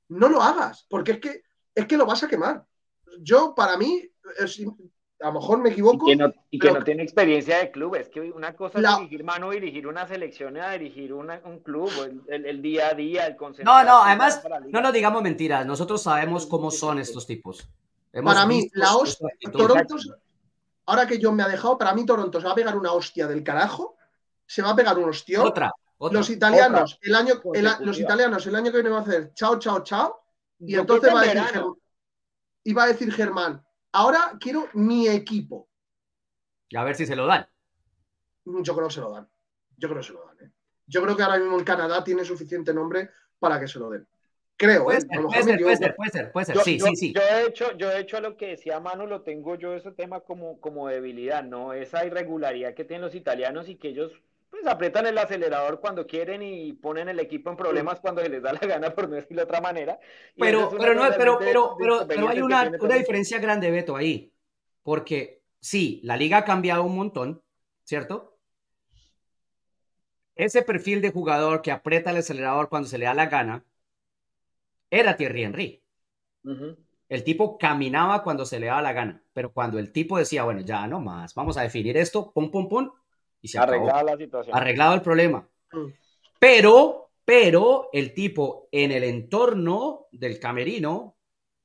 No lo hagas, porque es que, es que lo vas a quemar. Yo, para mí, A lo mejor me equivoco. Y que no, tiene experiencia de club. Es que una cosa es dirigir mano, dirigir una selección, a dirigir un club, el, día a día, el concepto. No, no, además, no nos digamos mentiras. Nosotros sabemos cómo son estos tipos. para mí, la hostia. Toronto, ahora que yo me ha dejado, para mí Toronto se va a pegar una hostia del carajo. Se va a pegar un hostión. Otra. los italianos, el año, los italianos el año que viene van a hacer chao, chao, chao. Y entonces va a decir, y va a decir Germán, Ahora quiero mi equipo. Y a ver si se lo dan. Yo creo que se lo dan. Yo creo que se lo dan. ¿eh? Yo creo que ahora mismo en Canadá tiene suficiente nombre para que se lo den. Creo, puede, ¿eh? ser, puede, ser, puede, ser, puede ser, puede ser, sí, sí, sí. Yo he, hecho, yo he hecho lo que decía Manu, lo tengo yo ese tema como, como debilidad, ¿no? Esa irregularidad que tienen los italianos y que ellos pues aprietan el acelerador cuando quieren y ponen el equipo en problemas cuando se les da la gana, por no decirlo de otra manera. Pero, pero, no, pero, pero, pero, pero, hay una, una diferencia grande, Beto, ahí. Porque sí, la liga ha cambiado un montón, ¿cierto? Ese perfil de jugador que aprieta el acelerador cuando se le da la gana era Thierry Henry. El tipo caminaba cuando se le daba la gana, pero cuando el tipo decía, bueno, ya no más, vamos a definir esto, pum, pum, pum, y se Arreglado la situación. Arreglado el problema. Mm. Pero, pero el tipo en el entorno del camerino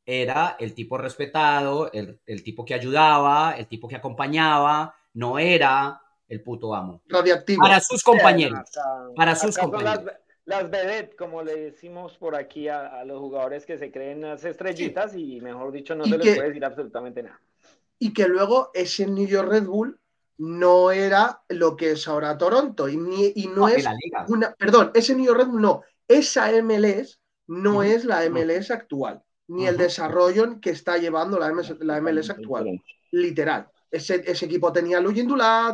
era el tipo respetado, el, tipo que ayudaba, el tipo que acompañaba, no era el puto amo. Radiactivo. Para sus compañeros. para sus compañeros. Las, las como le decimos por aquí a, los jugadores que se creen las estrellitas y mejor dicho no se les puede decir absolutamente nada. Y que luego ese New York Red Bull no era lo que es ahora Toronto y, no, es una, perdón, ese New York no, esa MLS no es la MLS actual, ni el desarrollo que está llevando la MLS, actual, literal. Ese, equipo tenía a Luis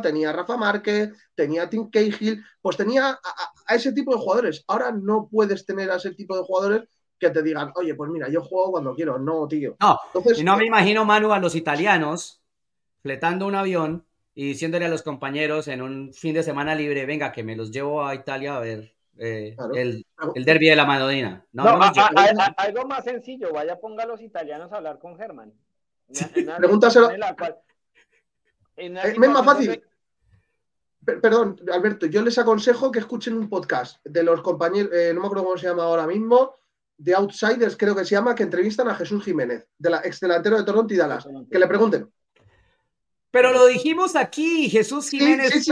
tenía a Rafa Márquez, tenía a Tim Cahill, pues tenía a, ese tipo de jugadores. Ahora no puedes tener a ese tipo de jugadores que te digan, oye, pues mira, yo juego cuando quiero. No, tío. No, Entonces, no me imagino, Manu, a los italianos fletando un avión y diciéndole a los compañeros en un fin de semana libre, venga, que me los llevo a Italia a ver eh, el, el, derby de la Madonina. No, algo más sencillo, vaya ponga a los italianos a hablar con Germán. Pregúntaselo. es más fácil. Perdón, Alberto, yo les aconsejo que escuchen un podcast de los compañeros, eh, no me acuerdo cómo se llama ahora mismo, de Outsiders, creo que se llama, que entrevistan a Jesús Jiménez, de la ex delantero de Toronto y Dallas. Que le pregunten. Pero lo dijimos aquí, Jesús Jiménez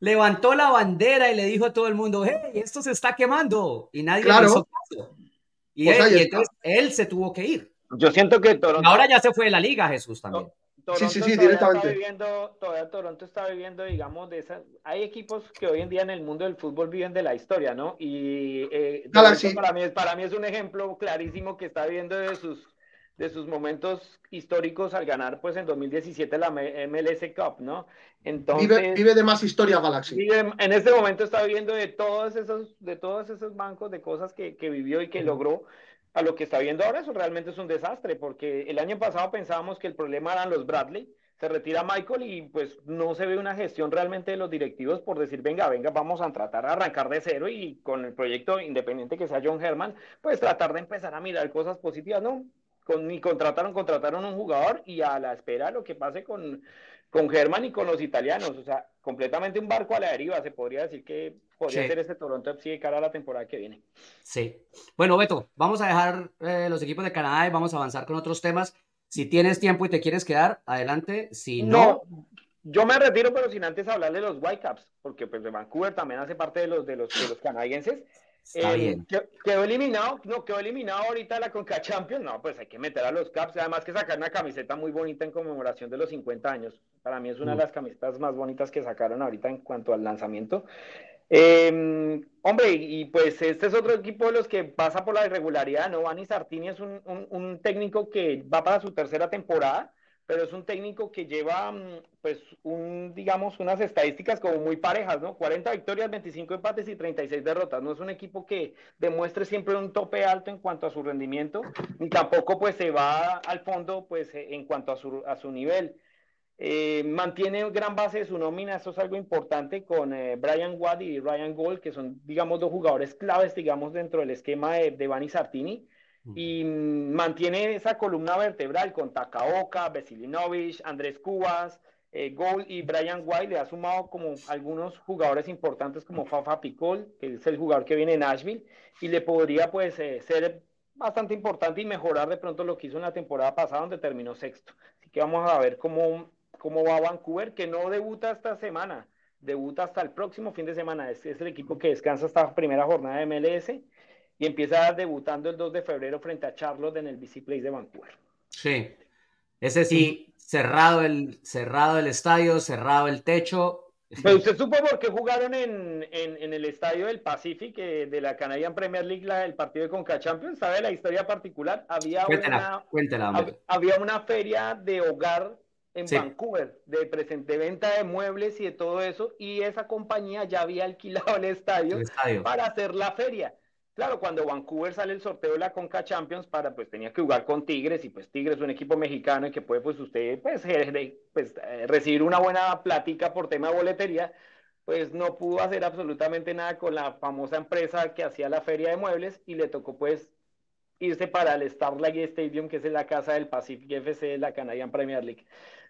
levantó la bandera y le dijo a todo el mundo, hey, esto se está quemando. Y nadie le hizo caso. Y, él, entonces él se tuvo que ir. Yo siento que Toronto... Ahora ya se fue de la liga, Jesús, también. sí, sí, sí, directamente. Está viviendo, todavía Toronto está viviendo, digamos, de esas... Hay equipos que hoy en día en el mundo del fútbol viven de la historia, ¿no? Y eh, para, mí, para mí es un ejemplo clarísimo que está viviendo de sus de sus momentos históricos al ganar pues en 2017 la MLS Cup, ¿no? Entonces vive, de más historia Galaxy. en este momento está viviendo de todos esos de todos esos bancos de cosas que, vivió y que logró a lo que está viendo ahora eso realmente es un desastre porque el año pasado pensábamos que el problema eran los Bradley se retira Michael y pues no se ve una gestión realmente de los directivos por decir, venga, venga, vamos a tratar de arrancar de cero y con el proyecto independiente que sea John Herman, pues tratar de empezar a mirar cosas positivas, ¿no? Ni contrataron, contrataron un jugador y a la espera lo que pase con, con Germán y con los italianos, o sea, completamente un barco a la deriva, se podría decir que podría ser este Toronto FC de cara a la temporada que viene. Sí. Bueno, Beto, vamos a dejar eh, los equipos de Canadá y vamos a avanzar con otros temas. Si tienes tiempo y te quieres quedar, adelante. Si no, yo me retiro, pero sin antes hablar de los Whitecaps, porque pues de Vancouver también hace parte de los de los, de los canadienses. Eh, quedó eliminado, no, quedó eliminado ahorita la Conca Champions, no, pues hay que meter a los Caps, además que sacar una camiseta muy bonita en conmemoración de los 50 años, para mí es una de las camisetas más bonitas que sacaron ahorita en cuanto al lanzamiento. Em, hombre, y pues este es otro equipo de los que pasa por la irregularidad, ¿no? Vani Sartini es un, un técnico que va para su tercera temporada, pero es un técnico que lleva, mm, pues, un, digamos, unas estadísticas como muy parejas, ¿no? 40 victorias, 25 empates y 36 derrotas. No es un equipo que demuestre siempre un tope alto en cuanto a su rendimiento, ni tampoco, pues, se va al fondo, pues, en cuanto a su, a su nivel. Eh, mantiene gran base de su nómina, eso es algo importante con eh, Brian Watt y Ryan Gold, que son, digamos, dos jugadores claves, digamos, dentro del esquema de, de Bani Sartini. Y mantiene esa columna vertebral con Takaoka, Vesilinovich, Andrés Cubas, eh, Gold y Brian White. Le ha sumado como algunos jugadores importantes como Fafa Picol, que es el jugador que viene en Nashville, y le podría pues eh, ser bastante importante y mejorar de pronto lo que hizo en la temporada pasada donde terminó sexto. Así que vamos a ver cómo, cómo va Vancouver, que no debuta esta semana, debuta hasta el próximo fin de semana. Es, es el equipo que descansa esta primera jornada de MLS y empieza debutando el 2 de febrero frente a Charlotte en el BC Place de Vancouver. Sí, ese sí, cerrado el, cerrado el estadio, cerrado el techo. Pero usted supo por qué jugaron en, en, el estadio del Pacific eh, de la Canadian Premier League el partido de Conca Champions. ¿Sabe la historia particular? Había, una, había una feria de hogar en Vancouver de, presente, venta de muebles y de todo eso, y esa compañía ya había alquilado el estadio. para hacer la feria. Claro, cuando Vancouver sale el sorteo de la Conca Champions para, pues tenía que jugar con Tigres y pues Tigres es un equipo mexicano y que puede pues usted pues, pues eh, recibir una buena plática por tema de boletería, pues no pudo hacer absolutamente nada con la famosa empresa que hacía la feria de muebles y le tocó pues irse para el Starlight Stadium, que es la casa del Pacific FC de la Canadian Premier League.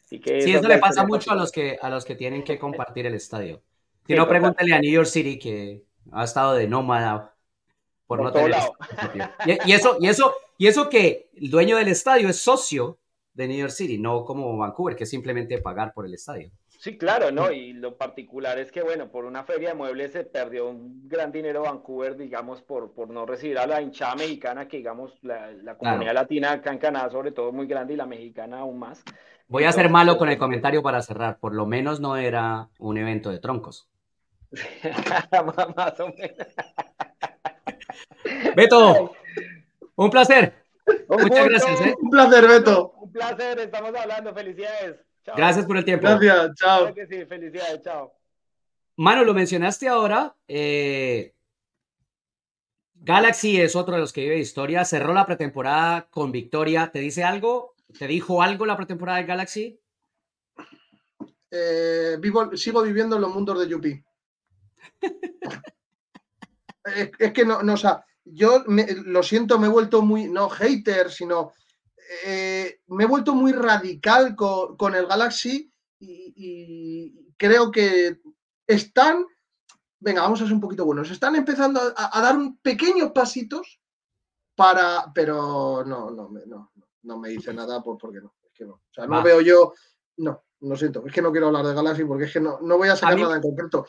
Así que sí, eso le pasa mucho a los, que, a los que tienen que compartir el estadio. *laughs* Si no, pregúntale a New York City que ha estado de nómada por, no tener *laughs* y, eso, y, eso, y eso que el dueño del estadio es socio de New York City, no como Vancouver, que es simplemente pagar por el estadio. Sí, claro, ¿no? Y lo particular es que, bueno, por una feria de muebles se perdió un gran dinero Vancouver, digamos, por, por no recibir a la hinchada mexicana, que digamos, la, comunidad latina acá en Canadá, sobre todo, muy grande, y la mexicana aún más. Voy a ser malo con el comentario para cerrar. Por lo menos no era un evento de troncos. *laughs* más o menos. Beto, un placer. Muchas gracias. ¿eh? Un placer, Beto. Un placer, estamos hablando. Felicidades. Gracias por el tiempo. Gracias, chao. felicidades, chao. Mano, lo mencionaste ahora. Eh, Galaxy es otro de los que vive historia. Cerró la pretemporada con victoria. ¿Te dice algo? ¿Te dijo algo la pretemporada de Galaxy? Eh, vivo, sigo viviendo en los mundos de Yupi. *laughs* es, que no, no, o sea, yo lo siento, me he vuelto muy, no hater, sino eh, me he vuelto muy radical con, el Galaxy y, creo que están, venga, vamos a ser un poquito buenos, están empezando a, dar pequeños pasitos para, pero no, no, no, no me dice nada por, porque no, es que no, o sea, no veo yo, no, lo siento, es que no quiero hablar de Galaxy porque es que no, no voy a sacar nada en concreto.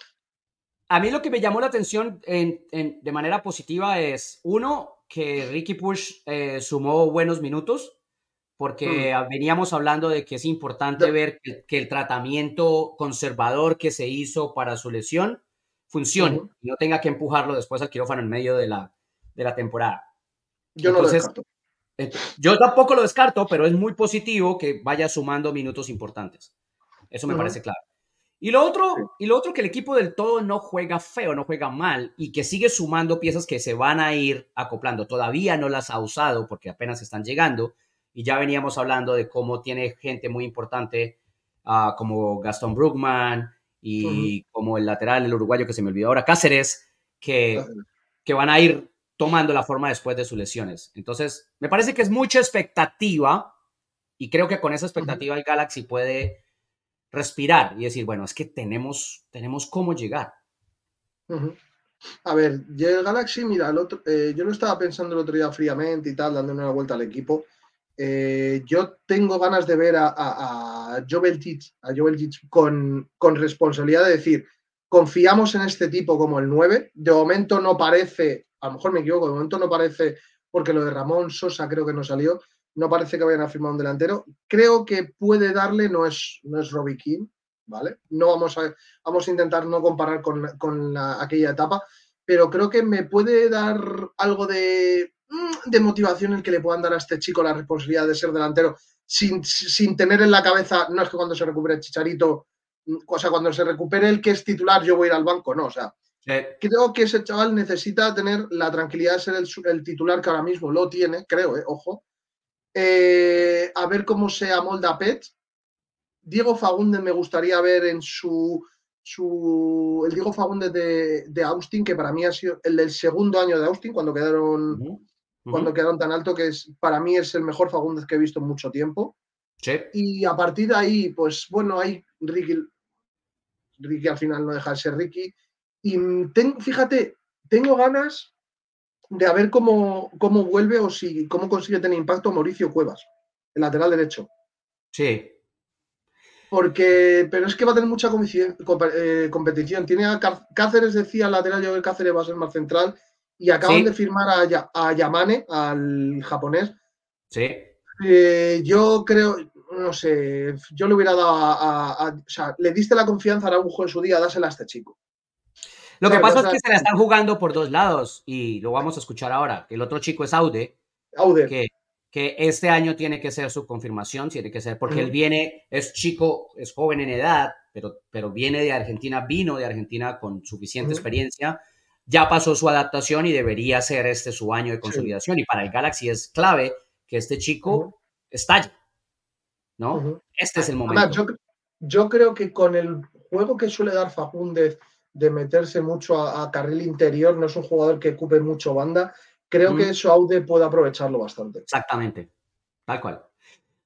A mí lo que me llamó la atención de manera positiva es, uno, que Ricky Push eh, sumó buenos minutos, porque mm. veníamos hablando de que es importante ver que, el tratamiento conservador que se hizo para su lesión funcione y no tenga que empujarlo después al quirófano en medio de la, de la temporada. Yo no lo descarto. Yo tampoco lo descarto, pero es muy positivo que vaya sumando minutos importantes. Eso me parece claro. Y lo otro, y lo otro que el equipo del todo no juega feo, no juega mal y que sigue sumando piezas que se van a ir acoplando. Todavía no las ha usado porque apenas están llegando. Y ya veníamos hablando de cómo tiene gente muy importante ah, como Gastón Brugman y como el lateral, el uruguayo que se me olvidó ahora, Cáceres, que, que van a ir tomando la forma después de sus lesiones. Entonces, me parece que es mucha expectativa y creo que con esa expectativa el Galaxy puede respirar y decir, bueno, es que tenemos, tenemos cómo llegar. A ver, yo el Galaxy, mira, el otro, eh, yo lo estaba pensando el otro día fríamente y tal, dando una vuelta al equipo. Eh, yo tengo ganas de ver a, a, a con, con responsabilidad de decir, confiamos en este tipo como el 9. De momento no parece, a lo mejor me equivoco, de momento no parece, porque lo de Ramón Sosa creo que no salió, no parece que vayan a firmar un delantero. Creo que puede darle, no es, no es Robbie King, ¿vale? No vamos a, vamos a intentar no comparar con, aquella etapa, pero creo que me puede dar algo de, mm, de motivación el que le puedan dar a este chico la responsabilidad de ser delantero sin, tener en la cabeza, no es que cuando se recupere el Chicharito, mm, o sea, cuando se recupere el que es titular yo voy a ir al banco, no, o sea, creo que ese chaval necesita tener la tranquilidad de ser el, el, titular que ahora mismo lo tiene, creo, eh, ojo, eh, a ver cómo se amolda Pet. Diego Fagundes me gustaría ver en su, su el Diego Fagundes de, Austin, que para mí ha sido el del segundo año de Austin, cuando quedaron cuando quedaron tan alto, que es, para mí es el mejor Fagundes que he visto en mucho tiempo. Sí. Y a partir de ahí, pues bueno, hay Ricky, Ricky al final no deja de ser Ricky. Y fíjate, tengo ganas de ver cómo, cómo vuelve o si cómo consigue tener impacto Mauricio Cuevas, el lateral derecho. Sí. Porque, pero es que va a tener mucha eh, competición. Tiene a Cáceres, decía el lateral, yo creo que Cáceres va a ser más central. Y acaban de firmar a, a, Yamane, al japonés. Sí. Eh, yo creo, no sé, yo le hubiera dado a, O sea, le diste la confianza a Araujo en su día, dásela a este chico. Lo que pasa es que se la están jugando por dos lados y lo vamos a escuchar ahora. El otro chico es Aude. Aude. Que, que este año tiene que ser su confirmación, tiene que ser, porque él viene, es chico, es joven en edad, pero, pero viene de Argentina, vino de Argentina con suficiente experiencia ya pasó su adaptación y debería ser este su año de consolidación. Y para el Galaxy es clave que este chico estalle. ¿No? Este es el momento. yo, creo que con el juego que suele dar Faúndez de meterse mucho a, carril interior, no es un jugador que ocupe mucho banda. Creo que eso Aude puede aprovecharlo bastante. Exactamente. Tal cual.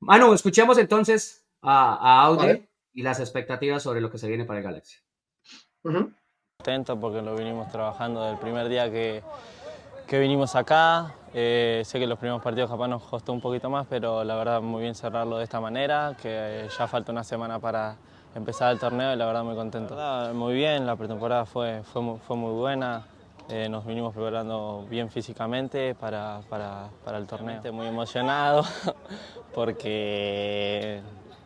Manu, escuchemos entonces a, Aude y las expectativas sobre lo que se viene para el Galaxy porque lo vinimos trabajando desde el primer día que, que vinimos acá. Eh, sé que los primeros partidos capaz nos costó un poquito más, pero la verdad muy bien cerrarlo de esta manera, que ya falta una semana para empezar el torneo y la verdad muy contento. muy bien, la pretemporada fue, fue, muy, fue muy buena, eh, nos vinimos preparando bien físicamente para, para, para, el torneo. Estoy muy emocionado *laughs* porque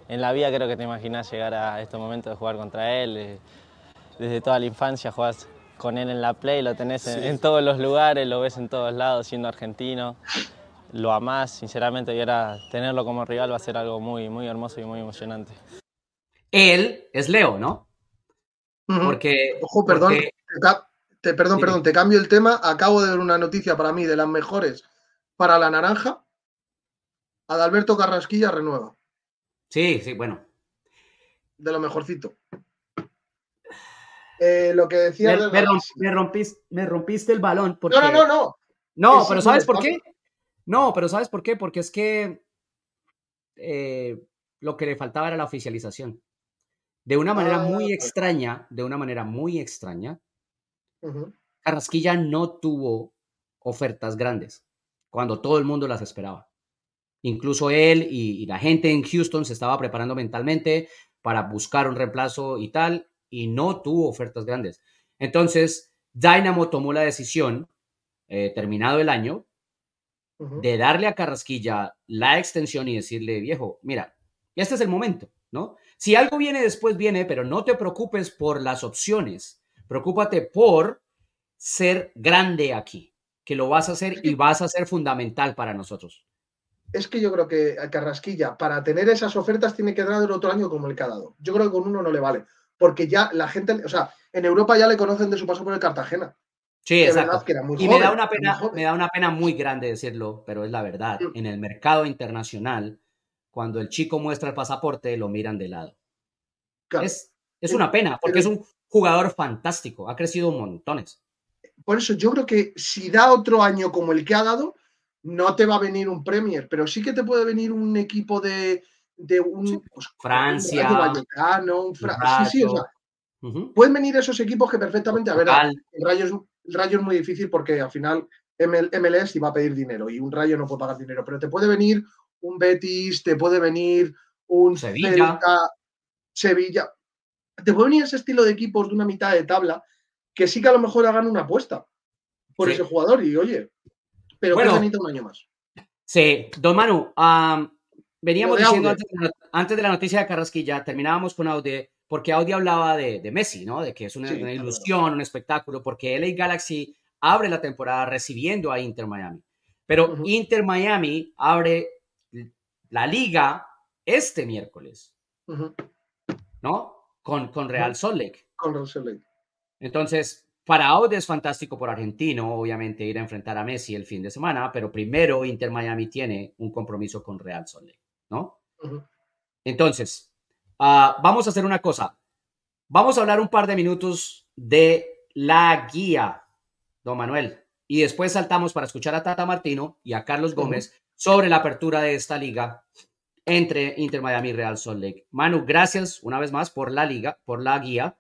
en la vida creo que te imaginas llegar a este momento de jugar contra él. Eh, desde toda la infancia jugás con él en la play, lo tenés en, todos los lugares, lo ves en todos lados, siendo argentino, lo amás, sinceramente, y ahora tenerlo como rival va a ser algo muy, muy hermoso y muy emocionante. Él es Leo, ¿no? Porque. Ojo, perdón, Te, perdón, perdón, te cambio el tema. Acabo de ver una noticia para mí de las mejores para la naranja. Adalberto Carrasquilla renueva. Sí, sí, bueno. De lo mejorcito. Eh, lo que decía. Me, rompiste, el balón. Porque... No, no, no, no. No, pero ¿sabes por qué? No, pero ¿sabes por qué? Porque es que eh, lo que le faltaba era la oficialización. De una manera ah, muy extraña, de una manera muy extraña, Carrasquilla no tuvo ofertas grandes cuando todo el mundo las esperaba. Incluso él y, la gente en Houston se estaba preparando mentalmente para buscar un reemplazo y tal, y no tuvo ofertas grandes. Entonces, Dynamo tomó la decisión, eh, terminado el año, de darle a Carrasquilla la extensión y decirle, viejo, mira, este es el momento, ¿no? Si algo viene después, viene, pero no te preocupes por las opciones, preocúpate por ser grande aquí, que lo vas a hacer y vas a ser fundamental para nosotros. Es que yo creo que a Carrasquilla, para tener esas ofertas, tiene que dar otro año como el que ha dado. Yo creo que con uno no le vale porque ya la gente, o sea, en Europa ya le conocen de su paso por el Cartagena. Sí, exacto. y me da una pena, me da una pena muy grande decirlo, pero es la verdad. En el mercado internacional, cuando el chico muestra el pasaporte, lo miran de lado. Es, es una pena, porque es un jugador fantástico, ha crecido montones. Por eso yo creo que si da otro año como el que ha dado, no te va a venir un Premier, pero sí que te puede venir un equipo de, de un pues, Francia, un sí, sí, o sea, pueden venir esos equipos que perfectamente, a ver, el rayo, es, el rayo es muy difícil porque al final MLS iba a pedir dinero y un rayo no puede pagar dinero, pero te puede venir un Betis, te puede venir un Sevilla, Sevilla, te puede venir ese estilo de equipos de una mitad de tabla que sí que a lo mejor hagan una apuesta por ese jugador y oye, pero bueno, que necesita un año más. Sí, don Manu, Veníamos diciendo antes de, la, noticia de Carrasquilla, terminábamos con Audi, porque Audi hablaba de, Messi, ¿no? De que es una, ilusión, un espectáculo, porque LA Galaxy abre la temporada recibiendo a Inter Miami. Pero Inter Miami abre la liga este miércoles, ¿no? Con, con Real Salt Lake. Con Real Salt Lake. Entonces, para Audi es fantástico por argentino, obviamente, ir a enfrentar a Messi el fin de semana, pero primero Inter Miami tiene un compromiso con Real Salt Lake. ¿no? Entonces, ah, vamos a hacer una cosa. Vamos a hablar un par de minutos de la guía, don Manuel. y después saltamos para escuchar a Tata Martino y a Carlos Gómez sobre la apertura de esta liga entre Inter Miami y Real Salt Lake. Manu, gracias una vez más por la liga, por la guía.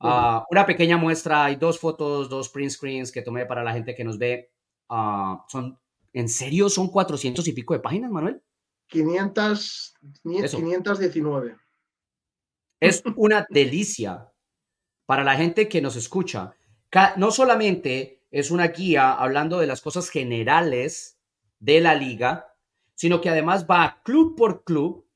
Ah, una pequeña muestra, hay dos fotos, dos print screens que tomé para la gente que nos ve. Ah, son, ¿En serio son 400 y pico de páginas, Manuel? 500, 519. Es una delicia para la gente que nos escucha. No solamente es una guía hablando de las cosas generales de la liga, sino que además va club por club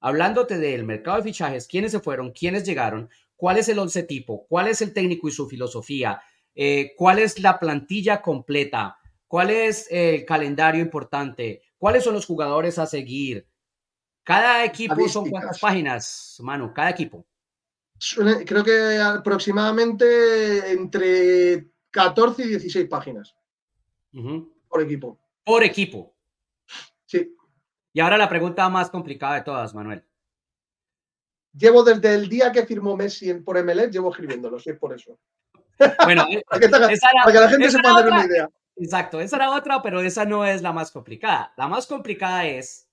hablándote del mercado de fichajes, quiénes se fueron, quiénes llegaron, cuál es el once tipo, cuál es el técnico y su filosofía, eh, cuál es la plantilla completa, cuál es el calendario importante, cuáles son los jugadores a seguir. Cada equipo son cuántas páginas, mano, cada equipo. Creo que aproximadamente entre 14 y 16 páginas por equipo. Por equipo. Sí. Y ahora la pregunta más complicada de todas, Manuel. Llevo desde el día que firmó Messi por MLS, llevo escribiéndolo, si es por eso. Bueno, *laughs* para, que, la gente se pueda hacer una idea. Exacto, esa era otra, pero esa no es la más complicada. La más complicada es,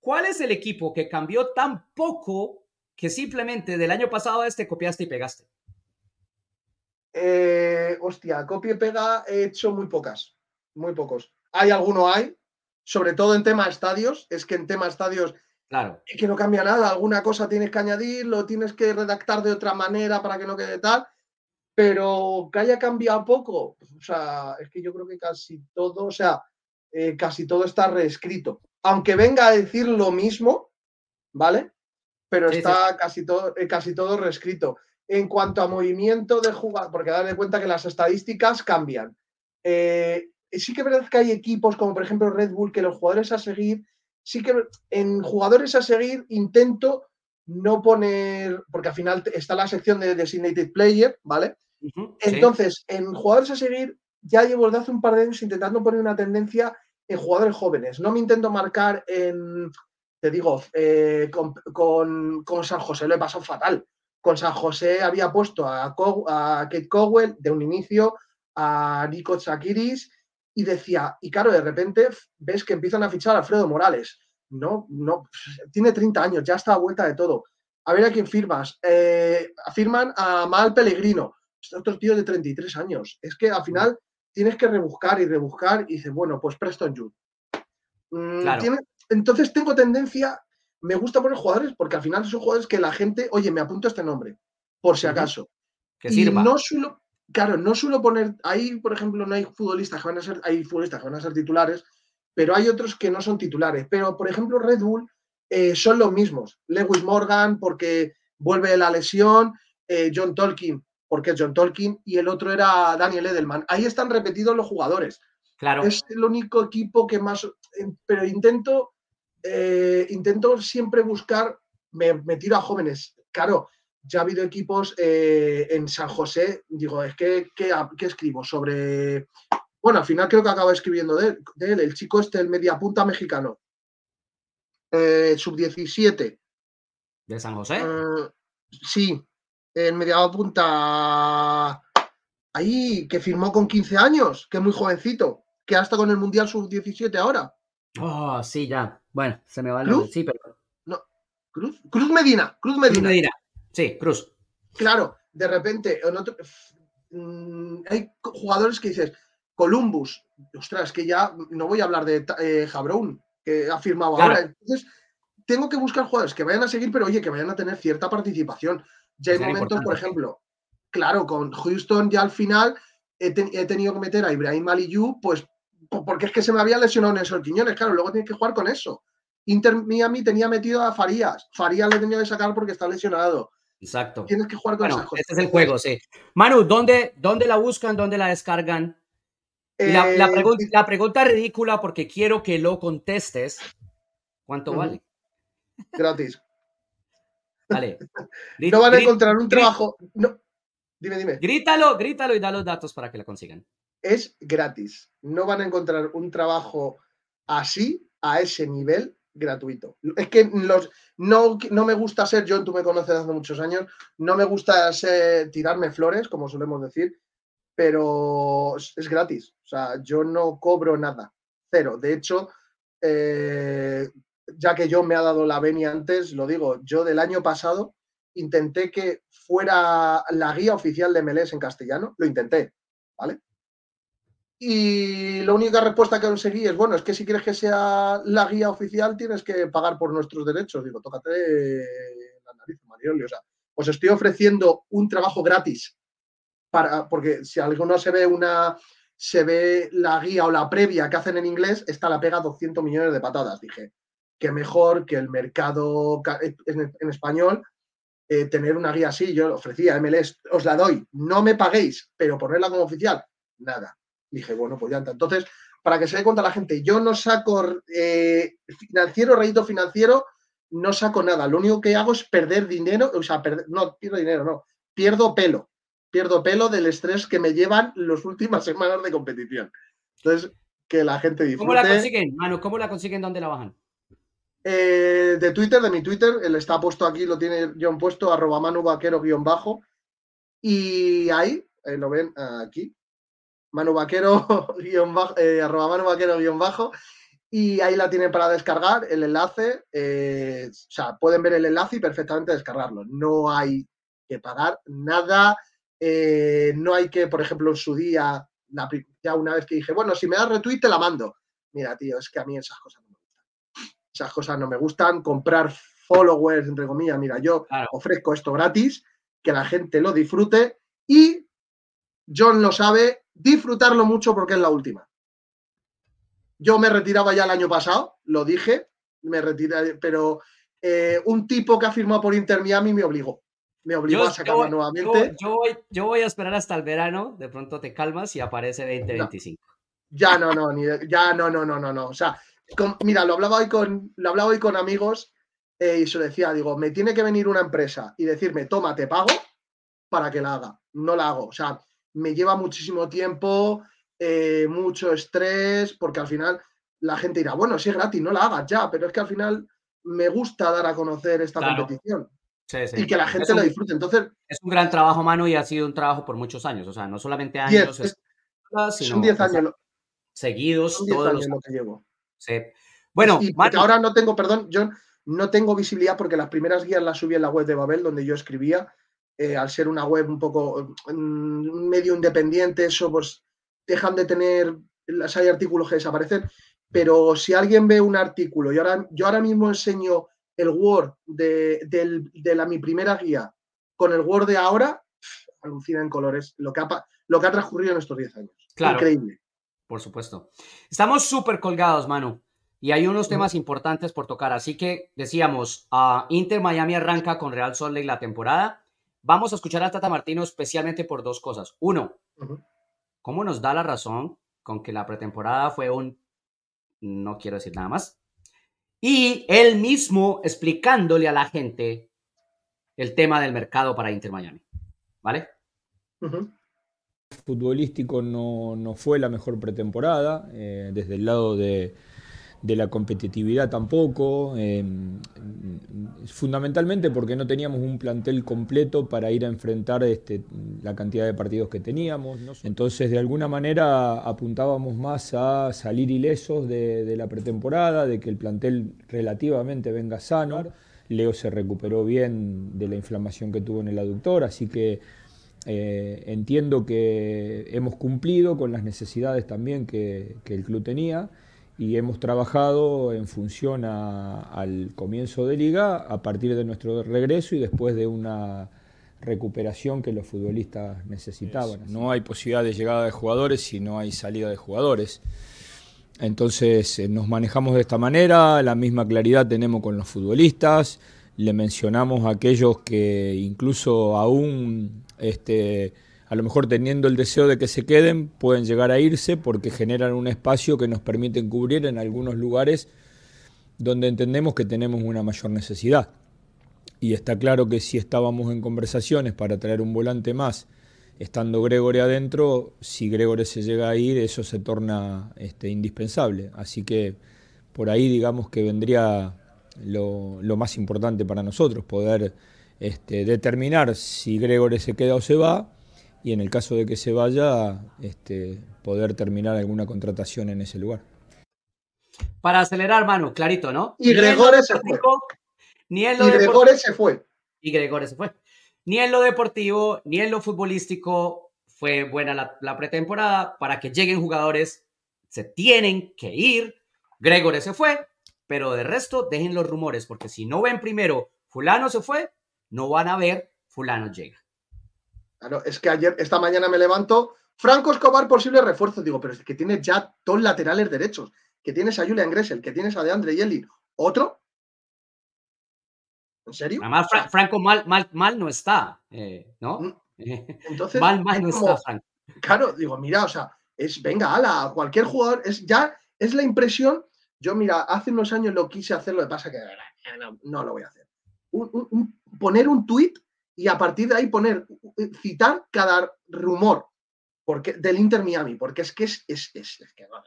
¿cuál es el equipo que cambió tan poco que simplemente del año pasado a este copiaste y pegaste? Eh, hostia, copia y pega he hecho muy pocas, muy pocos. Hay alguno hay, sobre todo en tema estadios, es que en tema estadios claro. que no cambia nada, alguna cosa tienes que añadir, lo tienes que redactar de otra manera para que no quede tal, pero que haya cambiado poco, o sea, es que yo creo que casi todo, o sea, eh, casi todo está reescrito. Aunque venga a decir lo mismo, ¿vale? Pero está Casi, todo, eh, casi todo reescrito. En cuanto a movimiento de jugador, porque darle cuenta que las estadísticas cambian. Eh, sí que es verdad que hay equipos como por ejemplo Red Bull que los jugadores a seguir, sí que en jugadores a seguir intento no poner, porque al final está la sección de Designated Player, ¿vale? Entonces, en jugadores a seguir, ya llevo desde hace un par de años intentando poner una tendencia en jugadores jóvenes. No me intento marcar en, te digo, eh, con, San José, lo he pasado fatal. Con San José había puesto a, a Kate Cowell de un inicio, a Nico Chakiris y decía, y claro, de repente ves que empiezan a fichar a Alfredo Morales. No, no, tiene 30 años, ya está a vuelta de todo. A ver a quién firmas. Eh, firman a Mal Pellegrino, otro tío de 33 años. Es que al final tienes que rebuscar y rebuscar y dices, bueno, pues Preston Jude. Mm, entonces tengo tendencia, me gusta poner jugadores porque al final son jugadores que la gente, oye, me apunto este nombre, por si acaso. Que sirva. Y no suelo, claro, no suelo poner, ahí por ejemplo no hay futbolistas que van a ser, hay futbolistas que van a ser titulares, pero hay otros que no son titulares. Pero por ejemplo Red Bull eh, son los mismos. Lewis Morgan porque vuelve de la lesión, eh, John Tolkien porque es John Tolkien y el otro era Daniel Edelman. Ahí están repetidos los jugadores. Claro. Es el único equipo que más, eh, pero intento, intento siempre buscar, me, me tiro a jóvenes. Claro, ya ha habido equipos eh, en San José, digo, es que, ¿qué, escribo? Sobre, bueno, al final creo que acabo escribiendo de él, el chico este, el mediapunta mexicano, eh, sub-17. ¿De San José? Eh, sí, el mediapunta ahí, que firmó con 15 años, que es muy jovencito, que hasta con el Mundial sub-17 ahora. Oh, sí, ya. Bueno, se me va el Sí, pero... No, Cruz, Cruz Medina, Cruz Medina. Cruz Medina. Sí, Cruz. Claro, de repente, mm, hay jugadores que dices, Columbus, ostras, que ya no voy a hablar de eh, Jabrón, que ha firmado ahora. Entonces, tengo que buscar jugadores que vayan a seguir, pero oye, que vayan a tener cierta participación. Ya hay momentos, por ejemplo, claro, con Houston ya al final he, tenido que meter a Ibrahim Aliyu, pues porque es que se me había lesionado Nelson Quiñones, claro, luego tienes que jugar con eso. Inter Miami tenía metido a Farías, Farías le tenía que sacar porque está lesionado. Exacto. Tienes que jugar con bueno, Este es el juego, sí. Manu, ¿dónde, dónde la buscan? ¿Dónde la descargan? la, la, eh, la, pregunta ridícula, porque quiero que lo contestes. ¿Cuánto vale? Gratis. Vale. *laughs* no van a encontrar un trabajo. No. Dime, dime. Grítalo, grítalo y da los datos para que la consigan. Es gratis. No van a encontrar un trabajo así, a ese nivel, gratuito. Es que los, no, no me gusta ser, John, tú me conoces hace muchos años, no me gusta ser, tirarme flores, como solemos decir, pero es gratis. O sea, yo no cobro nada, cero. De hecho, eh, ya que yo me ha dado la venia antes, lo digo, yo del año pasado intenté que fuera la guía oficial de Melés en castellano, lo intenté, ¿vale? Y la única respuesta que conseguí es, bueno, es que si quieres que sea la guía oficial tienes que pagar por nuestros derechos. Digo, tócate la nariz, Marioli. O sea, os estoy ofreciendo un trabajo gratis para, porque si alguno se ve una, se ve la guía o la previa que hacen en inglés, esta la pega 200 millones de patadas. Dije, que mejor que el mercado en, español eh, tener una guía así. Yo ofrecía MLS, os la doy, no me paguéis, pero ponerla como oficial, nada Dije, bueno, pues ya está. Entonces, para que se dé cuenta la gente, yo no saco eh, financiero, rédito financiero, no saco nada. Lo único que hago es perder dinero, o sea, no, pierdo dinero, no, pierdo pelo. Pierdo pelo del estrés que me llevan las últimas semanas de competición. Entonces, que la gente disfrute. ¿Cómo la consiguen, Manu? ¿Cómo la consiguen? ¿Dónde la bajan? Eh, de Twitter, de mi Twitter, él está puesto aquí, lo tiene John puesto, arroba Manu Vaquero guion bajo. Y ahí, eh, lo ven aquí, Manu Vaquero, *laughs* eh, arroba Manu Vaquero guion bajo, y ahí la tienen para descargar, el enlace, eh, o sea, pueden ver el enlace y perfectamente descargarlo. No hay que pagar nada, eh, no hay que, por ejemplo, en su día, ya una vez que dije, bueno, si me das retweet te la mando. Mira, tío, es que a mí esas cosas no me gustan. Esas cosas no me gustan. Comprar followers, entre comillas, mira, yo ofrezco esto gratis, que la gente lo disfrute y John lo sabe, disfrutarlo mucho porque es la última. Yo me retiraba ya el año pasado, lo dije, me retiré, pero eh, un tipo que ha firmado por Inter Miami me obligó. Me obligó a sacarla nuevamente. Yo, voy, a esperar hasta el verano, de pronto te calmas y aparece 2025. ya no, no, ni, ya no, no, no, no, no. O sea, mira, lo hablaba hoy con, lo hablaba hoy con amigos eh, y se lo decía, digo, me tiene que venir una empresa y decirme, toma, te pago para que la haga. No la hago. O sea, me lleva muchísimo tiempo, eh, mucho estrés, porque al final la gente dirá, bueno, si es gratis, no la hagas ya, pero es que al final me gusta dar a conocer esta competición. Y que la gente lo disfrute. Entonces, es un gran trabajo, mano, y ha sido un trabajo por muchos años. O sea, no solamente años, son 10 años. seguidos. Son 10 años lo que llevo. Sí. Bueno, ahora no tengo, perdón, yo no tengo visibilidad porque las primeras guías las subí en la web de Babel, donde yo escribía, eh, al ser una web un poco un medio independiente, eso pues dejan de tener, hay artículos que desaparecen, pero si alguien ve un artículo, y ahora, yo ahora mismo enseño el Word de, la, mi primera guía con el Word de ahora, alucina en colores lo que ha, lo que ha transcurrido en estos 10 años. Increíble. Por supuesto. Estamos súper colgados, Manu. Y hay unos temas importantes por tocar. Así que decíamos, uh, Inter Miami arranca con Real Salt Lake la temporada. Vamos a escuchar a Tata Martino especialmente por dos cosas. Uno, ¿cómo nos da la razón con que la pretemporada fue un... no quiero decir nada más? Y él mismo explicándole a la gente el tema del mercado para Inter Miami. ¿Vale? Futbolístico no, no, fue la mejor pretemporada, eh, desde el lado de, de la competitividad tampoco, em, fundamentalmente porque no teníamos un plantel completo para ir a enfrentar este, la cantidad de partidos que teníamos. Entonces, de alguna manera, apuntábamos más a salir ilesos de, la pretemporada, de que el plantel relativamente venga sano. Leo se recuperó bien de la inflamación que tuvo en el aductor, así que eh, entiendo que hemos cumplido con las necesidades también que, que el club tenía y hemos trabajado en función al comienzo de liga a partir de nuestro regreso y después de una recuperación que los futbolistas necesitaban. No hay posibilidad de llegada de jugadores si no hay salida de jugadores. Entonces eh, nos manejamos de esta manera, la misma claridad tenemos con los futbolistas, le mencionamos a aquellos que incluso aún este, a lo mejor teniendo el deseo de que se queden, pueden llegar a irse porque generan un espacio que nos permiten cubrir en algunos lugares donde entendemos que tenemos una mayor necesidad. Y está claro que si estábamos en conversaciones para traer un volante más, estando Gregory adentro, si Gregory se llega a ir, eso se torna este, indispensable. Así que por ahí digamos que vendría lo, más importante para nosotros, poder este, determinar si Gregory se queda o se va y en el caso de que se vaya, este, poder terminar alguna contratación en ese lugar. Para acelerar, mano, clarito, ¿no? Y Gregores se fue. Ni en lo y Gregores se fue. Y Gregores se fue. Ni en lo deportivo, ni en lo futbolístico fue buena la, la pretemporada. Para que lleguen jugadores, se tienen que ir. Gregores se fue, pero de resto, dejen los rumores, porque si no ven primero, fulano se fue, no van a ver, fulano llega. Claro, es que ayer, esta mañana me levanto, Franco Escobar, posible refuerzo. Digo, pero es que tienes ya dos laterales derechos, que tienes a Julian Gressel, que tienes a DeAndre Yelly. ¿Otro? ¿En serio? Además, Franco mal, mal, mal no está, eh, ¿no? Mm. *laughs* Entonces, mal, mal no está, Franco. Claro, digo, mira, o sea, es, venga, ala, cualquier jugador, es ya, es la impresión. Yo, mira, hace unos años lo quise hacer, lo que pasa que no, no lo voy a hacer. poner un tuit y a partir de ahí poner, citar cada rumor porque, del Inter Miami, porque es que es, es, que no,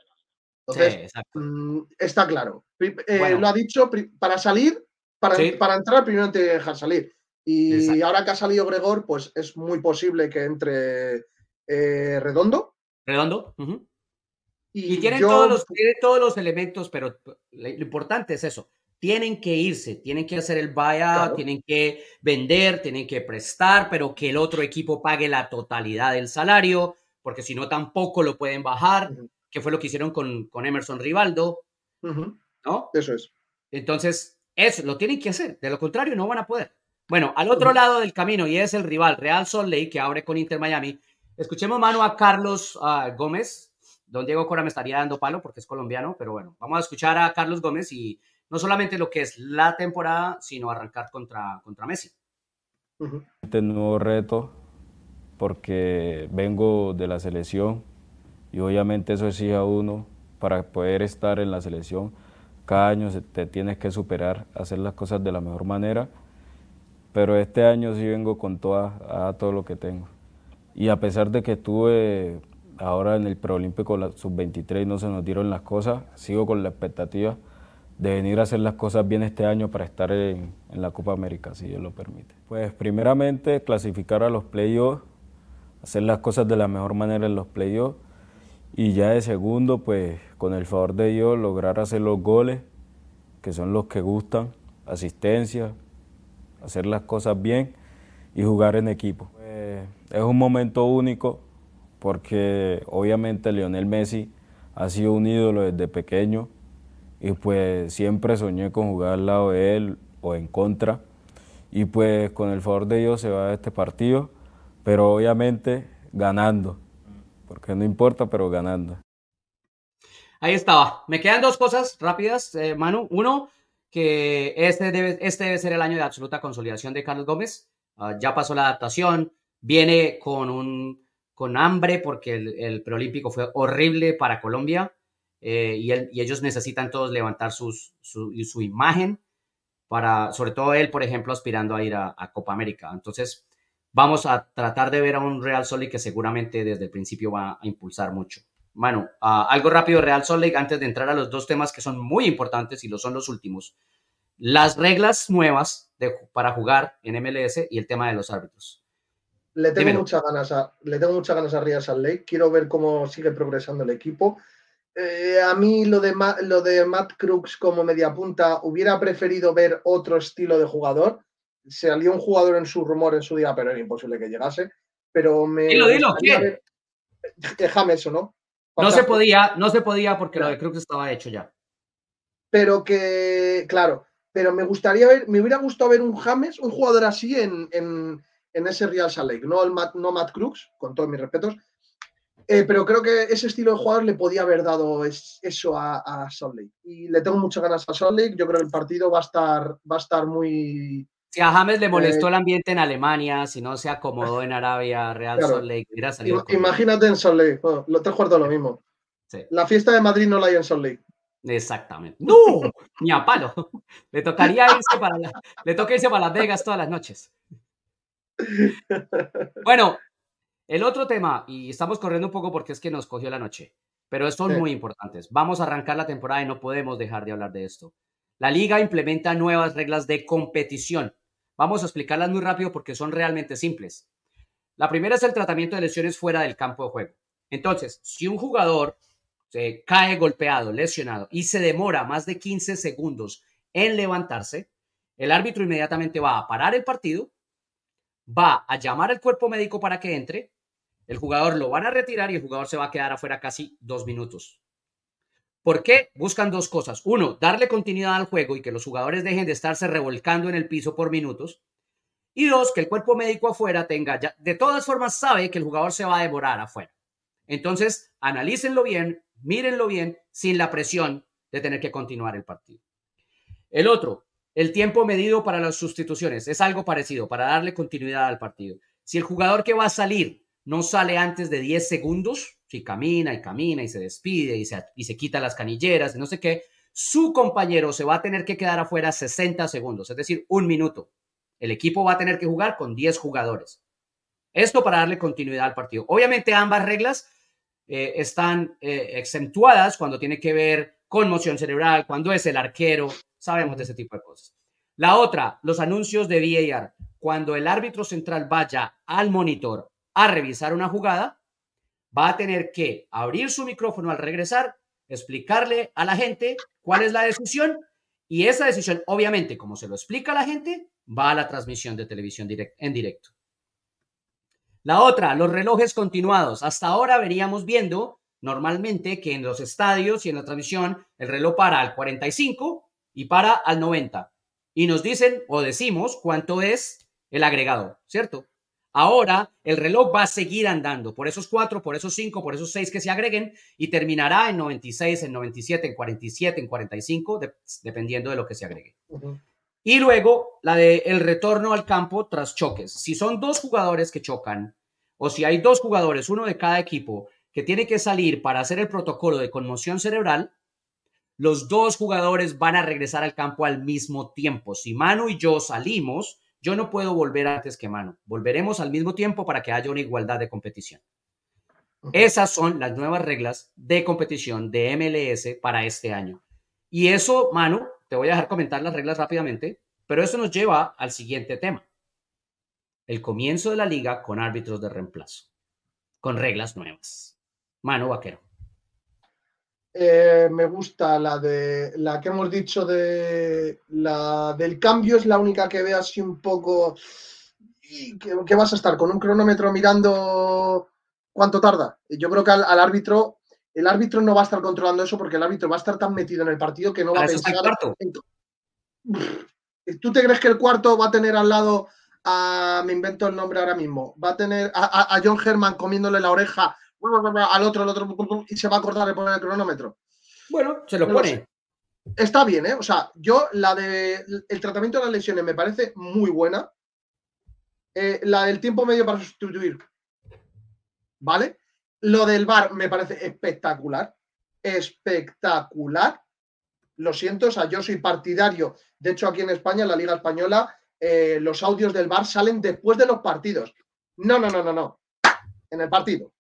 Entonces, mm, está claro. Eh, lo ha dicho, para salir, para, para entrar, primero te dejar salir. Y ahora que ha salido Gregor, pues es muy posible que entre eh, Redondo. Redondo. Y, tienen, todos los, tienen todos los elementos, pero lo importante es eso tienen que irse, tienen que hacer el buyout, tienen que vender, tienen que prestar, pero que el otro equipo pague la totalidad del salario, porque si no tampoco lo pueden bajar, que fue lo que hicieron con, con Emerson Rivaldo, ¿no? Eso es. Entonces, eso lo tienen que hacer, de lo contrario no van a poder. Bueno, al otro lado del camino, y es el rival Real Salt Lake, que abre con Inter Miami, escuchemos mano a Carlos ah, Gómez, don Diego Cora me estaría dando palo porque es colombiano, pero bueno, vamos a escuchar a Carlos Gómez y no solamente lo que es la temporada, sino arrancar contra, contra Messi. Este nuevo reto, porque vengo de la selección y obviamente eso exige a uno para poder estar en la selección. Cada año te tienes que superar, hacer las cosas de la mejor manera, pero este año sí vengo con toda, a todo lo que tengo. Y a pesar de que estuve ahora en el preolímpico sub-23 no se nos dieron las cosas, sigo con la expectativa de venir a hacer las cosas bien este año para estar en, la Copa América, si Dios lo permite. Pues primeramente clasificar a los playoffs, hacer las cosas de la mejor manera en los playoffs y ya de segundo, pues con el favor de Dios lograr hacer los goles, que son los que gustan, asistencia, hacer las cosas bien y jugar en equipo. Pues, es un momento único porque obviamente Lionel Messi ha sido un ídolo desde pequeño y pues siempre soñé con jugar al lado de él o en contra. Y pues con el favor de Dios se va a este partido, pero obviamente ganando, porque no importa, pero ganando. Ahí estaba. Me quedan dos cosas rápidas, eh, Manu. Uno, que este debe, este debe ser el año de absoluta consolidación de Carlos Gómez. Ah, ya pasó la adaptación, viene con, un, con hambre porque el, el preolímpico fue horrible para Colombia. Eh, y, ellos necesitan todos levantar sus, su, imagen para, sobre todo él, por ejemplo, aspirando a ir a, Copa América. Entonces, vamos a tratar de ver a un Real Solid que seguramente desde el principio va a impulsar mucho. Bueno, algo rápido, Real Solid, antes de entrar a los dos temas que son muy importantes y lo son los últimos. Las reglas nuevas para jugar en MLS y el tema de los árbitros. Le tengo, muchas ganas a, le tengo muchas ganas a Real Salt Quiero ver cómo sigue progresando el equipo. Eh, a mí lo de, lo de Matt Crooks como mediapunta, hubiera preferido ver otro estilo de jugador. Salió un jugador en su rumor en su día, pero era imposible que llegase. Pero me. Dilo, dilo, ¿quién? Déjame eso, ¿no? No se podía, no se podía porque lo de Crooks estaba hecho ya. Pero que, claro, pero me gustaría ver, me hubiera gustado ver un James, un jugador así en, en, ese Real Salt Lake, no, el Matt, no Matt Crooks, con todos mis respetos, eh, pero creo que ese estilo de jugador le podía haber dado eso a, a Salt Lake. Y le tengo muchas ganas a Salt Lake. Yo creo que el partido va a estar, va a estar muy. Si a James le molestó eh, el ambiente en Alemania, si no se acomodó en Arabia, Real Salt Lake, hubiera salido. Imagínate en Salt Lake. Bueno, los tres lo mismo. La fiesta de Madrid no la hay en Salt Lake. Exactamente. ¡No! Ni a palo. Le tocaría irse para le toca irse para Las Vegas todas las noches. Bueno, el otro tema, y estamos corriendo un poco porque es que nos cogió la noche, pero son muy importantes. Vamos a arrancar la temporada y no podemos dejar de hablar de esto. La liga implementa nuevas reglas de competición. Vamos a explicarlas muy rápido porque son realmente simples. La primera es el tratamiento de lesiones fuera del campo de juego. Entonces, si un jugador se cae golpeado, lesionado y se demora más de 15 segundos en levantarse, el árbitro inmediatamente va a parar el partido, va a llamar al cuerpo médico para que entre, el jugador lo van a retirar y el jugador se va a quedar afuera casi dos minutos. ¿Por qué? Buscan dos cosas. Uno, darle continuidad al juego y que los jugadores dejen de estarse revolcando en el piso por minutos. Y dos, que el cuerpo médico afuera tenga, ya, de todas formas sabe que el jugador se va a demorar afuera. Entonces, analícenlo bien, mírenlo bien, sin la presión de tener que continuar el partido. El otro, el tiempo medido para las sustituciones, es algo parecido, para darle continuidad al partido. Si el jugador que va a salir no sale antes de 10 segundos, si camina y camina y se despide y se, y se quita las canilleras no sé qué, su compañero se va a tener que quedar afuera 60 segundos, es decir, un minuto. El equipo va a tener que jugar con 10 jugadores. Esto para darle continuidad al partido. Obviamente ambas reglas eh, están eh, exentuadas cuando tiene que ver con moción cerebral, cuando es el arquero, sabemos de ese tipo de cosas. La otra, los anuncios de VAR. Cuando el árbitro central vaya al monitor a revisar una jugada, va a tener que abrir su micrófono al regresar, explicarle a la gente cuál es la decisión y esa decisión, obviamente, como se lo explica a la gente, va a la transmisión de televisión en directo. La otra, los relojes continuados. Hasta ahora veníamos viendo normalmente que en los estadios y en la transmisión el reloj para al 45 y para al 90. Y nos dicen o decimos cuánto es el agregado, ¿cierto? Ahora el reloj va a seguir andando por esos cuatro, por esos cinco, por esos seis que se agreguen y terminará en 96, en 97, en 47, en 45, dependiendo de lo que se agregue. Y luego la de el retorno al campo tras choques. Si son dos jugadores que chocan o si hay dos jugadores, uno de cada equipo, que tiene que salir para hacer el protocolo de conmoción cerebral, los dos jugadores van a regresar al campo al mismo tiempo. Si Manu y yo salimos, yo no puedo volver antes que Manu. Volveremos al mismo tiempo para que haya una igualdad de competición. Esas son las nuevas reglas de competición de MLS para este año. Y eso, Manu, te voy a dejar comentar las reglas rápidamente, pero eso nos lleva al siguiente tema. El comienzo de la liga con árbitros de reemplazo, con reglas nuevas. Manu Vaquero. Eh, me gusta la de la que hemos dicho de la del cambio, es la única que veo así un poco. que, vas a estar con un cronómetro mirando cuánto tarda. Yo creo que al árbitro el árbitro no va a estar controlando eso porque el árbitro va a estar tan metido en el partido que no va a pensar. ¿Tú te crees que el cuarto va a tener al lado a, me invento el nombre ahora mismo, va a tener a, John Herman comiéndole la oreja al otro, al otro, y se va a cortar de poner el cronómetro? Bueno, se lo pone. Está bien, ¿eh? O sea, yo la de el tratamiento de las lesiones me parece muy buena. Eh, la del tiempo medio para sustituir, ¿vale? Lo del bar me parece espectacular, espectacular. Lo siento, o sea, yo soy partidario. De hecho, aquí en España, en la Liga Española, eh, los audios del bar salen después de los partidos. No, no, no, no, no. En el partido.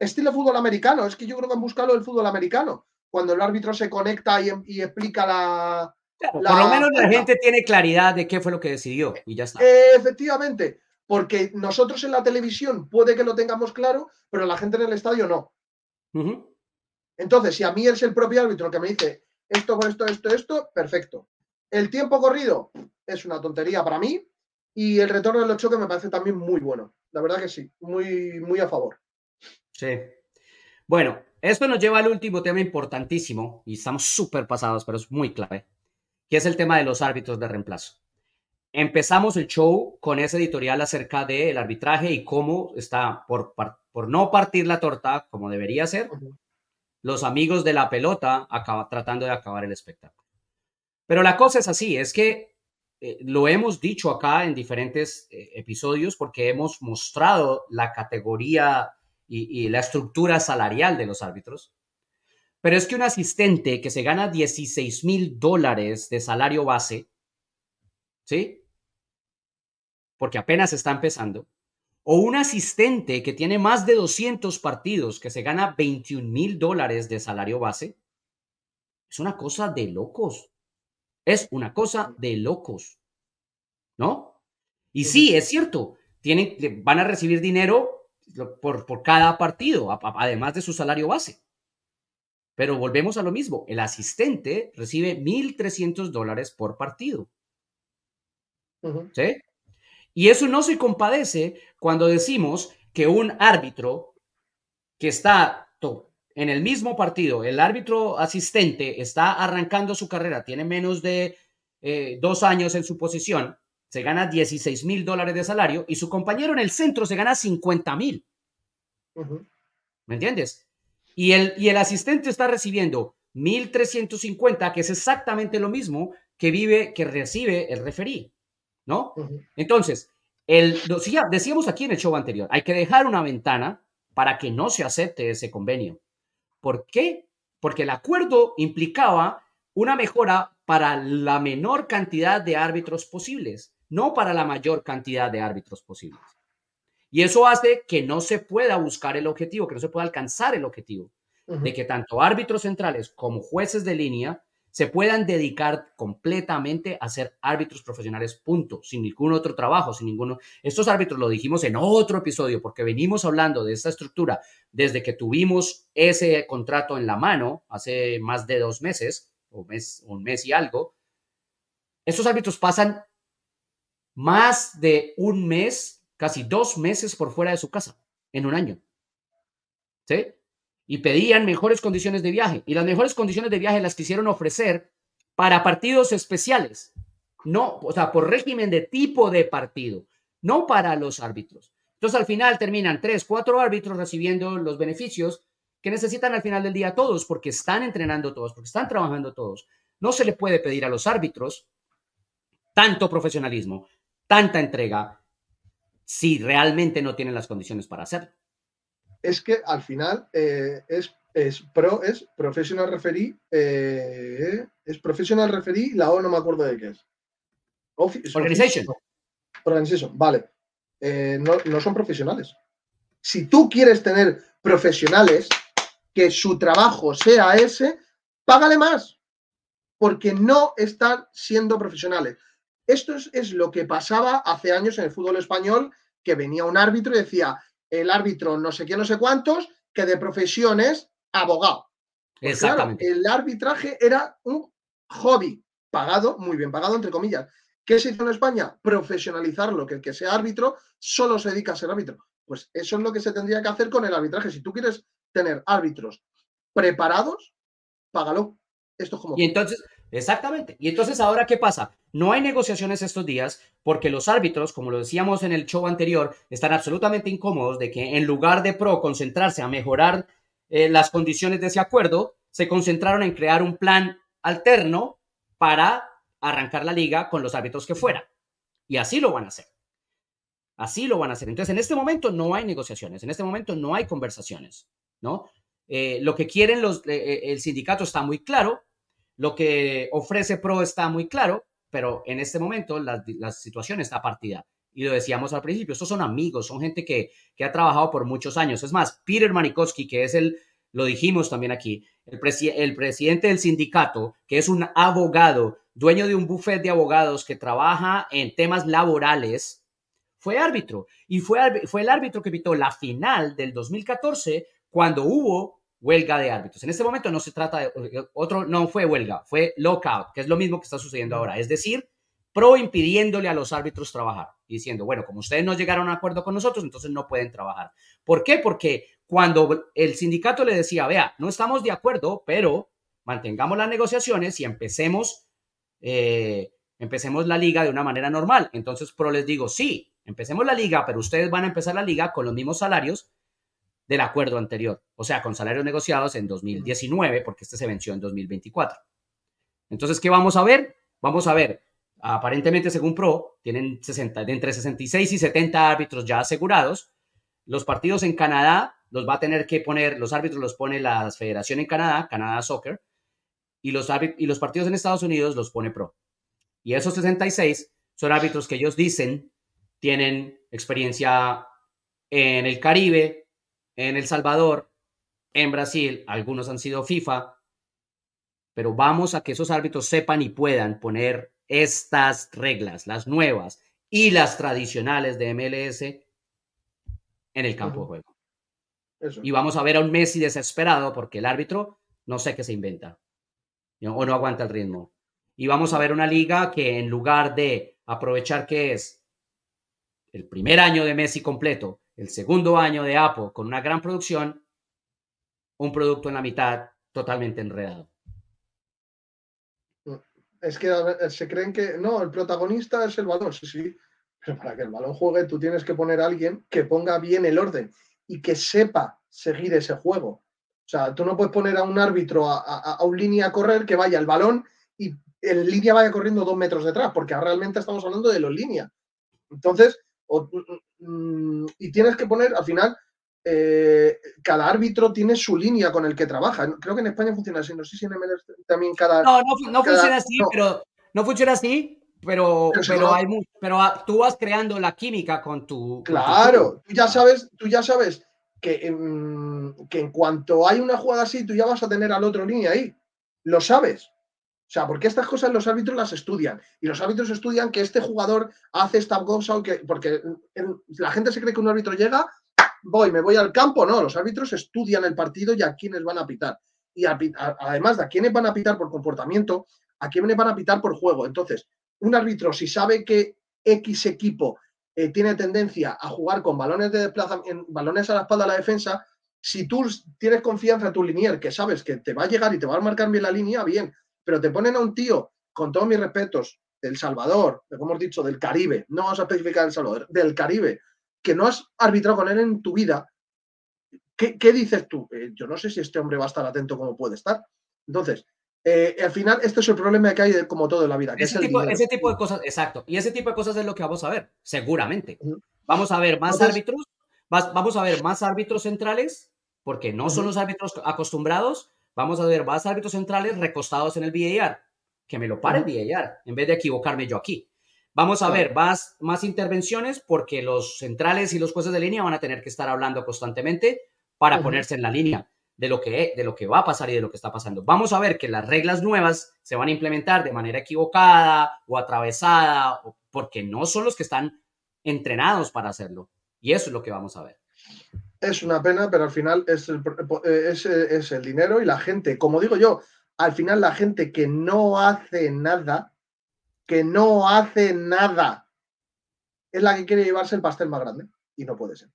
Estilo fútbol americano. Es que yo creo que han buscado el fútbol americano. Cuando el árbitro se conecta y, explica la, por lo menos la gente tiene claridad de qué fue lo que decidió y ya está. efectivamente, porque nosotros en la televisión puede que lo tengamos claro, pero la gente en el estadio no. Entonces, si a mí es el propio árbitro que me dice esto con esto, esto, esto, perfecto. El tiempo corrido es una tontería para mí y el retorno del choques me parece también muy bueno. La verdad que sí, muy, muy a favor. Sí. Bueno, esto nos lleva al último tema importantísimo y estamos súper pasados, pero es muy clave, que es el tema de los árbitros de reemplazo. Empezamos el show con ese editorial acerca del arbitraje y cómo está, por, por no partir la torta como debería ser, los amigos de la pelota acaba, tratando de acabar el espectáculo. Pero la cosa es así, es que eh, lo hemos dicho acá en diferentes eh, episodios porque hemos mostrado la categoría y, y la estructura salarial de los árbitros. Pero es que un asistente que se gana 16 mil dólares de salario base, ¿sí? porque apenas está empezando, o un asistente que tiene más de 200 partidos, que se gana 21 mil dólares de salario base, es una cosa de locos. Es una cosa de locos. ¿No? Y sí, es cierto, tienen, van a recibir dinero por, por cada partido, además de su salario base. Pero volvemos a lo mismo, el asistente recibe 1.300 dólares por partido. ¿Sí? Y eso no se compadece cuando decimos que un árbitro que está en el mismo partido, el árbitro asistente está arrancando su carrera, tiene menos de eh, dos años en su posición, se gana 16 mil dólares de salario y su compañero en el centro se gana 50 mil. ¿Me entiendes? Y el, y el asistente está recibiendo 1.350, que es exactamente lo mismo que vive, que recibe el referí, ¿no? Entonces, el, decíamos aquí en el show anterior, hay que dejar una ventana para que no se acepte ese convenio. ¿Por qué? Porque el acuerdo implicaba una mejora para la menor cantidad de árbitros posibles, no para la mayor cantidad de árbitros posibles. Y eso hace que no se pueda buscar el objetivo, que no se pueda alcanzar el objetivo, de que tanto árbitros centrales como jueces de línea se puedan dedicar completamente a ser árbitros profesionales, punto, sin ningún otro trabajo, sin ninguno. Estos árbitros lo dijimos en otro episodio, porque venimos hablando de esta estructura desde que tuvimos ese contrato en la mano hace más de dos meses, o mes, un mes y algo. Estos árbitros pasan más de un mes, casi dos meses por fuera de su casa en un año. ¿Sí? y pedían mejores condiciones de viaje. Y las mejores condiciones de viaje las quisieron ofrecer para partidos especiales, no, o sea, por régimen de tipo de partido, no para los árbitros. Entonces al final terminan tres, cuatro árbitros recibiendo los beneficios que necesitan al final del día todos, porque están entrenando todos, porque están trabajando todos. No se le puede pedir a los árbitros tanto profesionalismo, tanta entrega, si realmente no tienen las condiciones para hacerlo es que al final eh, es, es, pro, es professional referee, eh, es professional referee, la O no me acuerdo de qué es. Organization. Organization, vale. Eh, no, no son profesionales. Si tú quieres tener profesionales que su trabajo sea ese, págale más, porque no están siendo profesionales. Esto es, es, lo que pasaba hace años en el fútbol español, que venía un árbitro y decía, el árbitro no sé qué, no sé cuántos, que de profesión es abogado. Pues Exactamente. el arbitraje era un hobby, pagado, muy bien pagado, entre comillas. ¿Qué se hizo en España? Profesionalizarlo, que el que sea árbitro solo se dedica a ser árbitro. Pues eso es lo que se tendría que hacer con el arbitraje. Si tú quieres tener árbitros preparados, págalo. Esto es como. Y entonces, Exactamente. Y entonces, ¿ahora qué pasa? No hay negociaciones estos días porque los árbitros, como lo decíamos en el show anterior, están absolutamente incómodos de que en lugar de pro concentrarse a mejorar eh, las condiciones de ese acuerdo, se concentraron en crear un plan alterno para arrancar la liga con los árbitros que fuera. Y así lo van a hacer. Así lo van a hacer. Entonces, en este momento no hay negociaciones, en este momento no hay conversaciones, ¿no? Eh, lo que quieren los, eh, el sindicato está muy claro, lo que ofrece Pro está muy claro, pero en este momento la, situación está partida. Y lo decíamos al principio, estos son amigos, son gente que, ha trabajado por muchos años. Es más, Peter Manikowski, que es el, lo dijimos también aquí, el, el presidente del sindicato, que es un abogado, dueño de un buffet de abogados que trabaja en temas laborales, fue árbitro. Y fue, fue el árbitro que pitó la final del 2014 cuando hubo huelga de árbitros. En este momento no se trata de otro, no fue huelga, fue lockout, que es lo mismo que está sucediendo ahora. Es decir, pro impidiéndole a los árbitros trabajar diciendo, bueno, como ustedes no llegaron a un acuerdo con nosotros, entonces no pueden trabajar. ¿Por qué? Porque cuando el sindicato le decía, vea, no estamos de acuerdo, pero mantengamos las negociaciones y empecemos, eh, empecemos la liga de una manera normal. Entonces pro les digo, sí, empecemos la liga, pero ustedes van a empezar la liga con los mismos salarios del acuerdo anterior, o sea, con salarios negociados en 2019, porque este se venció en 2024. Entonces, ¿qué vamos a ver? Vamos a ver, aparentemente según PRO, tienen 60, de entre 66 y 70 árbitros ya asegurados. Los partidos en Canadá los va a tener que poner, los árbitros los pone la Federación en Canadá, Canadá Soccer, y los, y los partidos en Estados Unidos los pone PRO. Y esos 66 son árbitros que ellos dicen tienen experiencia en el Caribe, en El Salvador, en Brasil, algunos han sido FIFA, pero vamos a que esos árbitros sepan y puedan poner estas reglas, las nuevas, y las tradicionales de MLS en el campo de juego. Y vamos a ver a un Messi desesperado porque el árbitro no sé qué se inventa o no aguanta el ritmo. Y vamos a ver una liga que en lugar de aprovechar que es el primer año de Messi completo, el segundo año de Apo con una gran producción, un producto en la mitad totalmente enredado. Es que se creen que no, el protagonista es el balón, sí, sí. Pero para que el balón juegue, tú tienes que poner a alguien que ponga bien el orden y que sepa seguir ese juego. O sea, tú no puedes poner a un árbitro a, un línea a correr que vaya el balón y el línea vaya corriendo dos metros detrás, porque realmente estamos hablando de los líneas. Entonces, mm, y tienes que poner, al final, eh, cada árbitro tiene su línea con el que trabaja. Creo que en España funciona así, no sé si en MLS también cada... No, no, funciona así, pero no funciona así, pero, pero, hay, pero tú vas creando la química con tu... Claro, tú ya sabes, tú ya sabes que en, que en cuanto hay una jugada así, tú ya vas a tener al otro línea ahí. Lo sabes. O sea, porque estas cosas los árbitros las estudian. Y los árbitros estudian que este jugador hace esta cosa, que, porque la gente se cree que un árbitro llega, voy, me voy al campo. No, los árbitros estudian el partido y a quiénes van a pitar. Y además de a quiénes van a pitar por comportamiento, a quiénes van a pitar por juego. Entonces, un árbitro, si sabe que X equipo eh, tiene tendencia a jugar con balones de desplazamiento, balones a la espalda de la defensa, si tú tienes confianza en tu linier, que sabes que te va a llegar y te va a marcar bien la línea, bien, pero te ponen a un tío, con todos mis respetos, del Salvador, como hemos dicho, del Caribe, no vamos a especificar el Salvador, del Caribe, que no has arbitrado con él en tu vida, ¿qué, dices tú? Eh, yo no sé si este hombre va a estar atento como puede estar. Entonces, eh, al final, este es el problema que hay como todo en la vida. ese, tipo, de cosas, exacto. Y ese tipo de cosas es lo que vamos a ver, seguramente. Vamos a ver más árbitros, vamos a ver más árbitros centrales, porque no son los árbitros acostumbrados. Vamos a ver más árbitros centrales recostados en el VAR, que me lo pare el VAR, en vez de equivocarme yo aquí. Vamos a ver más, más intervenciones porque los centrales y los jueces de línea van a tener que estar hablando constantemente para ponerse en la línea de lo, que, de lo que va a pasar y de lo que está pasando. Vamos a ver que las reglas nuevas se van a implementar de manera equivocada o atravesada, porque no son los que están entrenados para hacerlo. Y eso es lo que vamos a ver. Es una pena, pero al final es el, es, es el dinero y la gente, como digo yo, al final la gente que no hace nada, que no hace nada, es la que quiere llevarse el pastel más grande y no puede ser.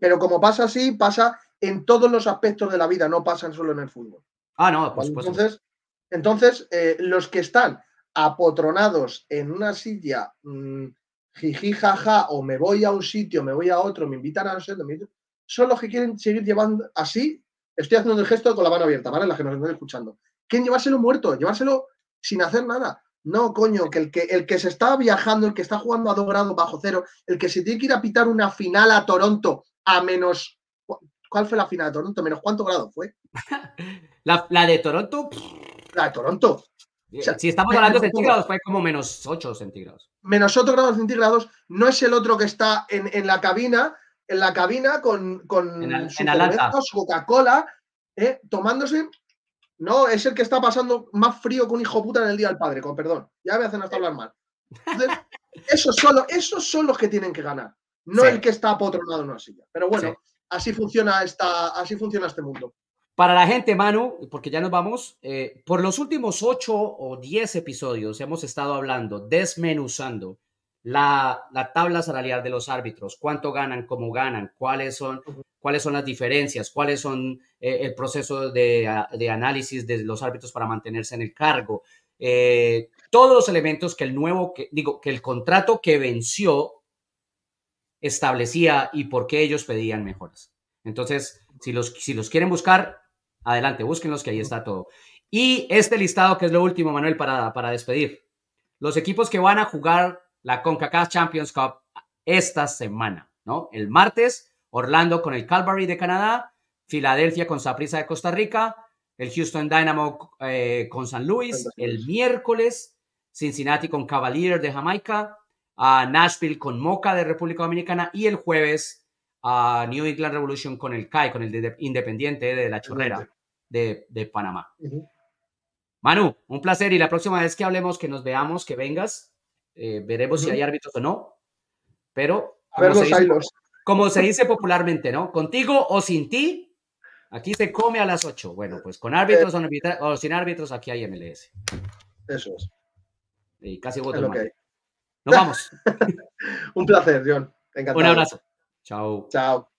Pero como pasa así, pasa en todos los aspectos de la vida, no pasan solo en el fútbol. Ah, no, pues, Entonces, entonces eh, los que están apotronados en una silla, mmm, jiji, jaja, o me voy a un sitio, me voy a otro, me invitan a no sé son los que quieren seguir llevando así. Estoy haciendo el gesto con la mano abierta, ¿vale? La que nos están escuchando. Quieren llevárselo muerto, llevárselo sin hacer nada. No, coño, que el, que el que se está viajando, el que está jugando a dos grados bajo cero, el que se tiene que ir a pitar una final a Toronto a menos ¿Cuál fue la final de Toronto? ¿Menos cuántos grados fue? *laughs* la, de Toronto. La de Toronto. Si estamos hablando de centígrados, fue como menos 8 centígrados. Menos 8 grados centígrados. No es el otro que está en, la cabina, en la cabina con, con su Coca-Cola, eh, tomándose. No, es el que está pasando más frío que un hijo puta en el día del padre, con perdón. Ya me hacen hasta hablar mal. Entonces, *laughs* esos, son los, esos son los que tienen que ganar, no el que está apotronado en una silla. Pero bueno, así funciona, esta, así funciona este mundo. Para la gente, Manu, porque ya nos vamos, eh, por los últimos ocho o diez episodios hemos estado hablando, desmenuzando la, tabla salarial de los árbitros, cuánto ganan, cómo ganan, cuáles son, cuáles son las diferencias, cuáles son eh, el proceso de, análisis de los árbitros para mantenerse en el cargo. Eh, todos los elementos que el nuevo, que, digo, que el contrato que venció establecía y por qué ellos pedían mejoras. Entonces, si los, si los quieren buscar, adelante, búsquenlos, que ahí está todo. Y este listado, que es lo último, Manuel, para, para despedir. Los equipos que van a jugar la CONCACAF Champions Cup esta semana, ¿no? El martes, Orlando con el Calvary de Canadá, Filadelfia con Saprissa de Costa Rica, el Houston Dynamo eh, con San Luis, el miércoles, Cincinnati con Cavalier de Jamaica, a Nashville con Moca de República Dominicana y el jueves a New England Revolution con el CAI, con el Independiente de la Chorrera de, Panamá. Manu, un placer y la próxima vez que hablemos, que nos veamos, que vengas, Eh, veremos si hay árbitros o no. Pero, como, se dice, como se dice popularmente, ¿no? Contigo o sin ti, aquí se come a las 8. Bueno, pues con árbitros o, sin árbitros, aquí hay MLS. Eso es. Y casi voto Nos vamos. *laughs* Un placer, John. Encantado. Un abrazo. Chao. Chao.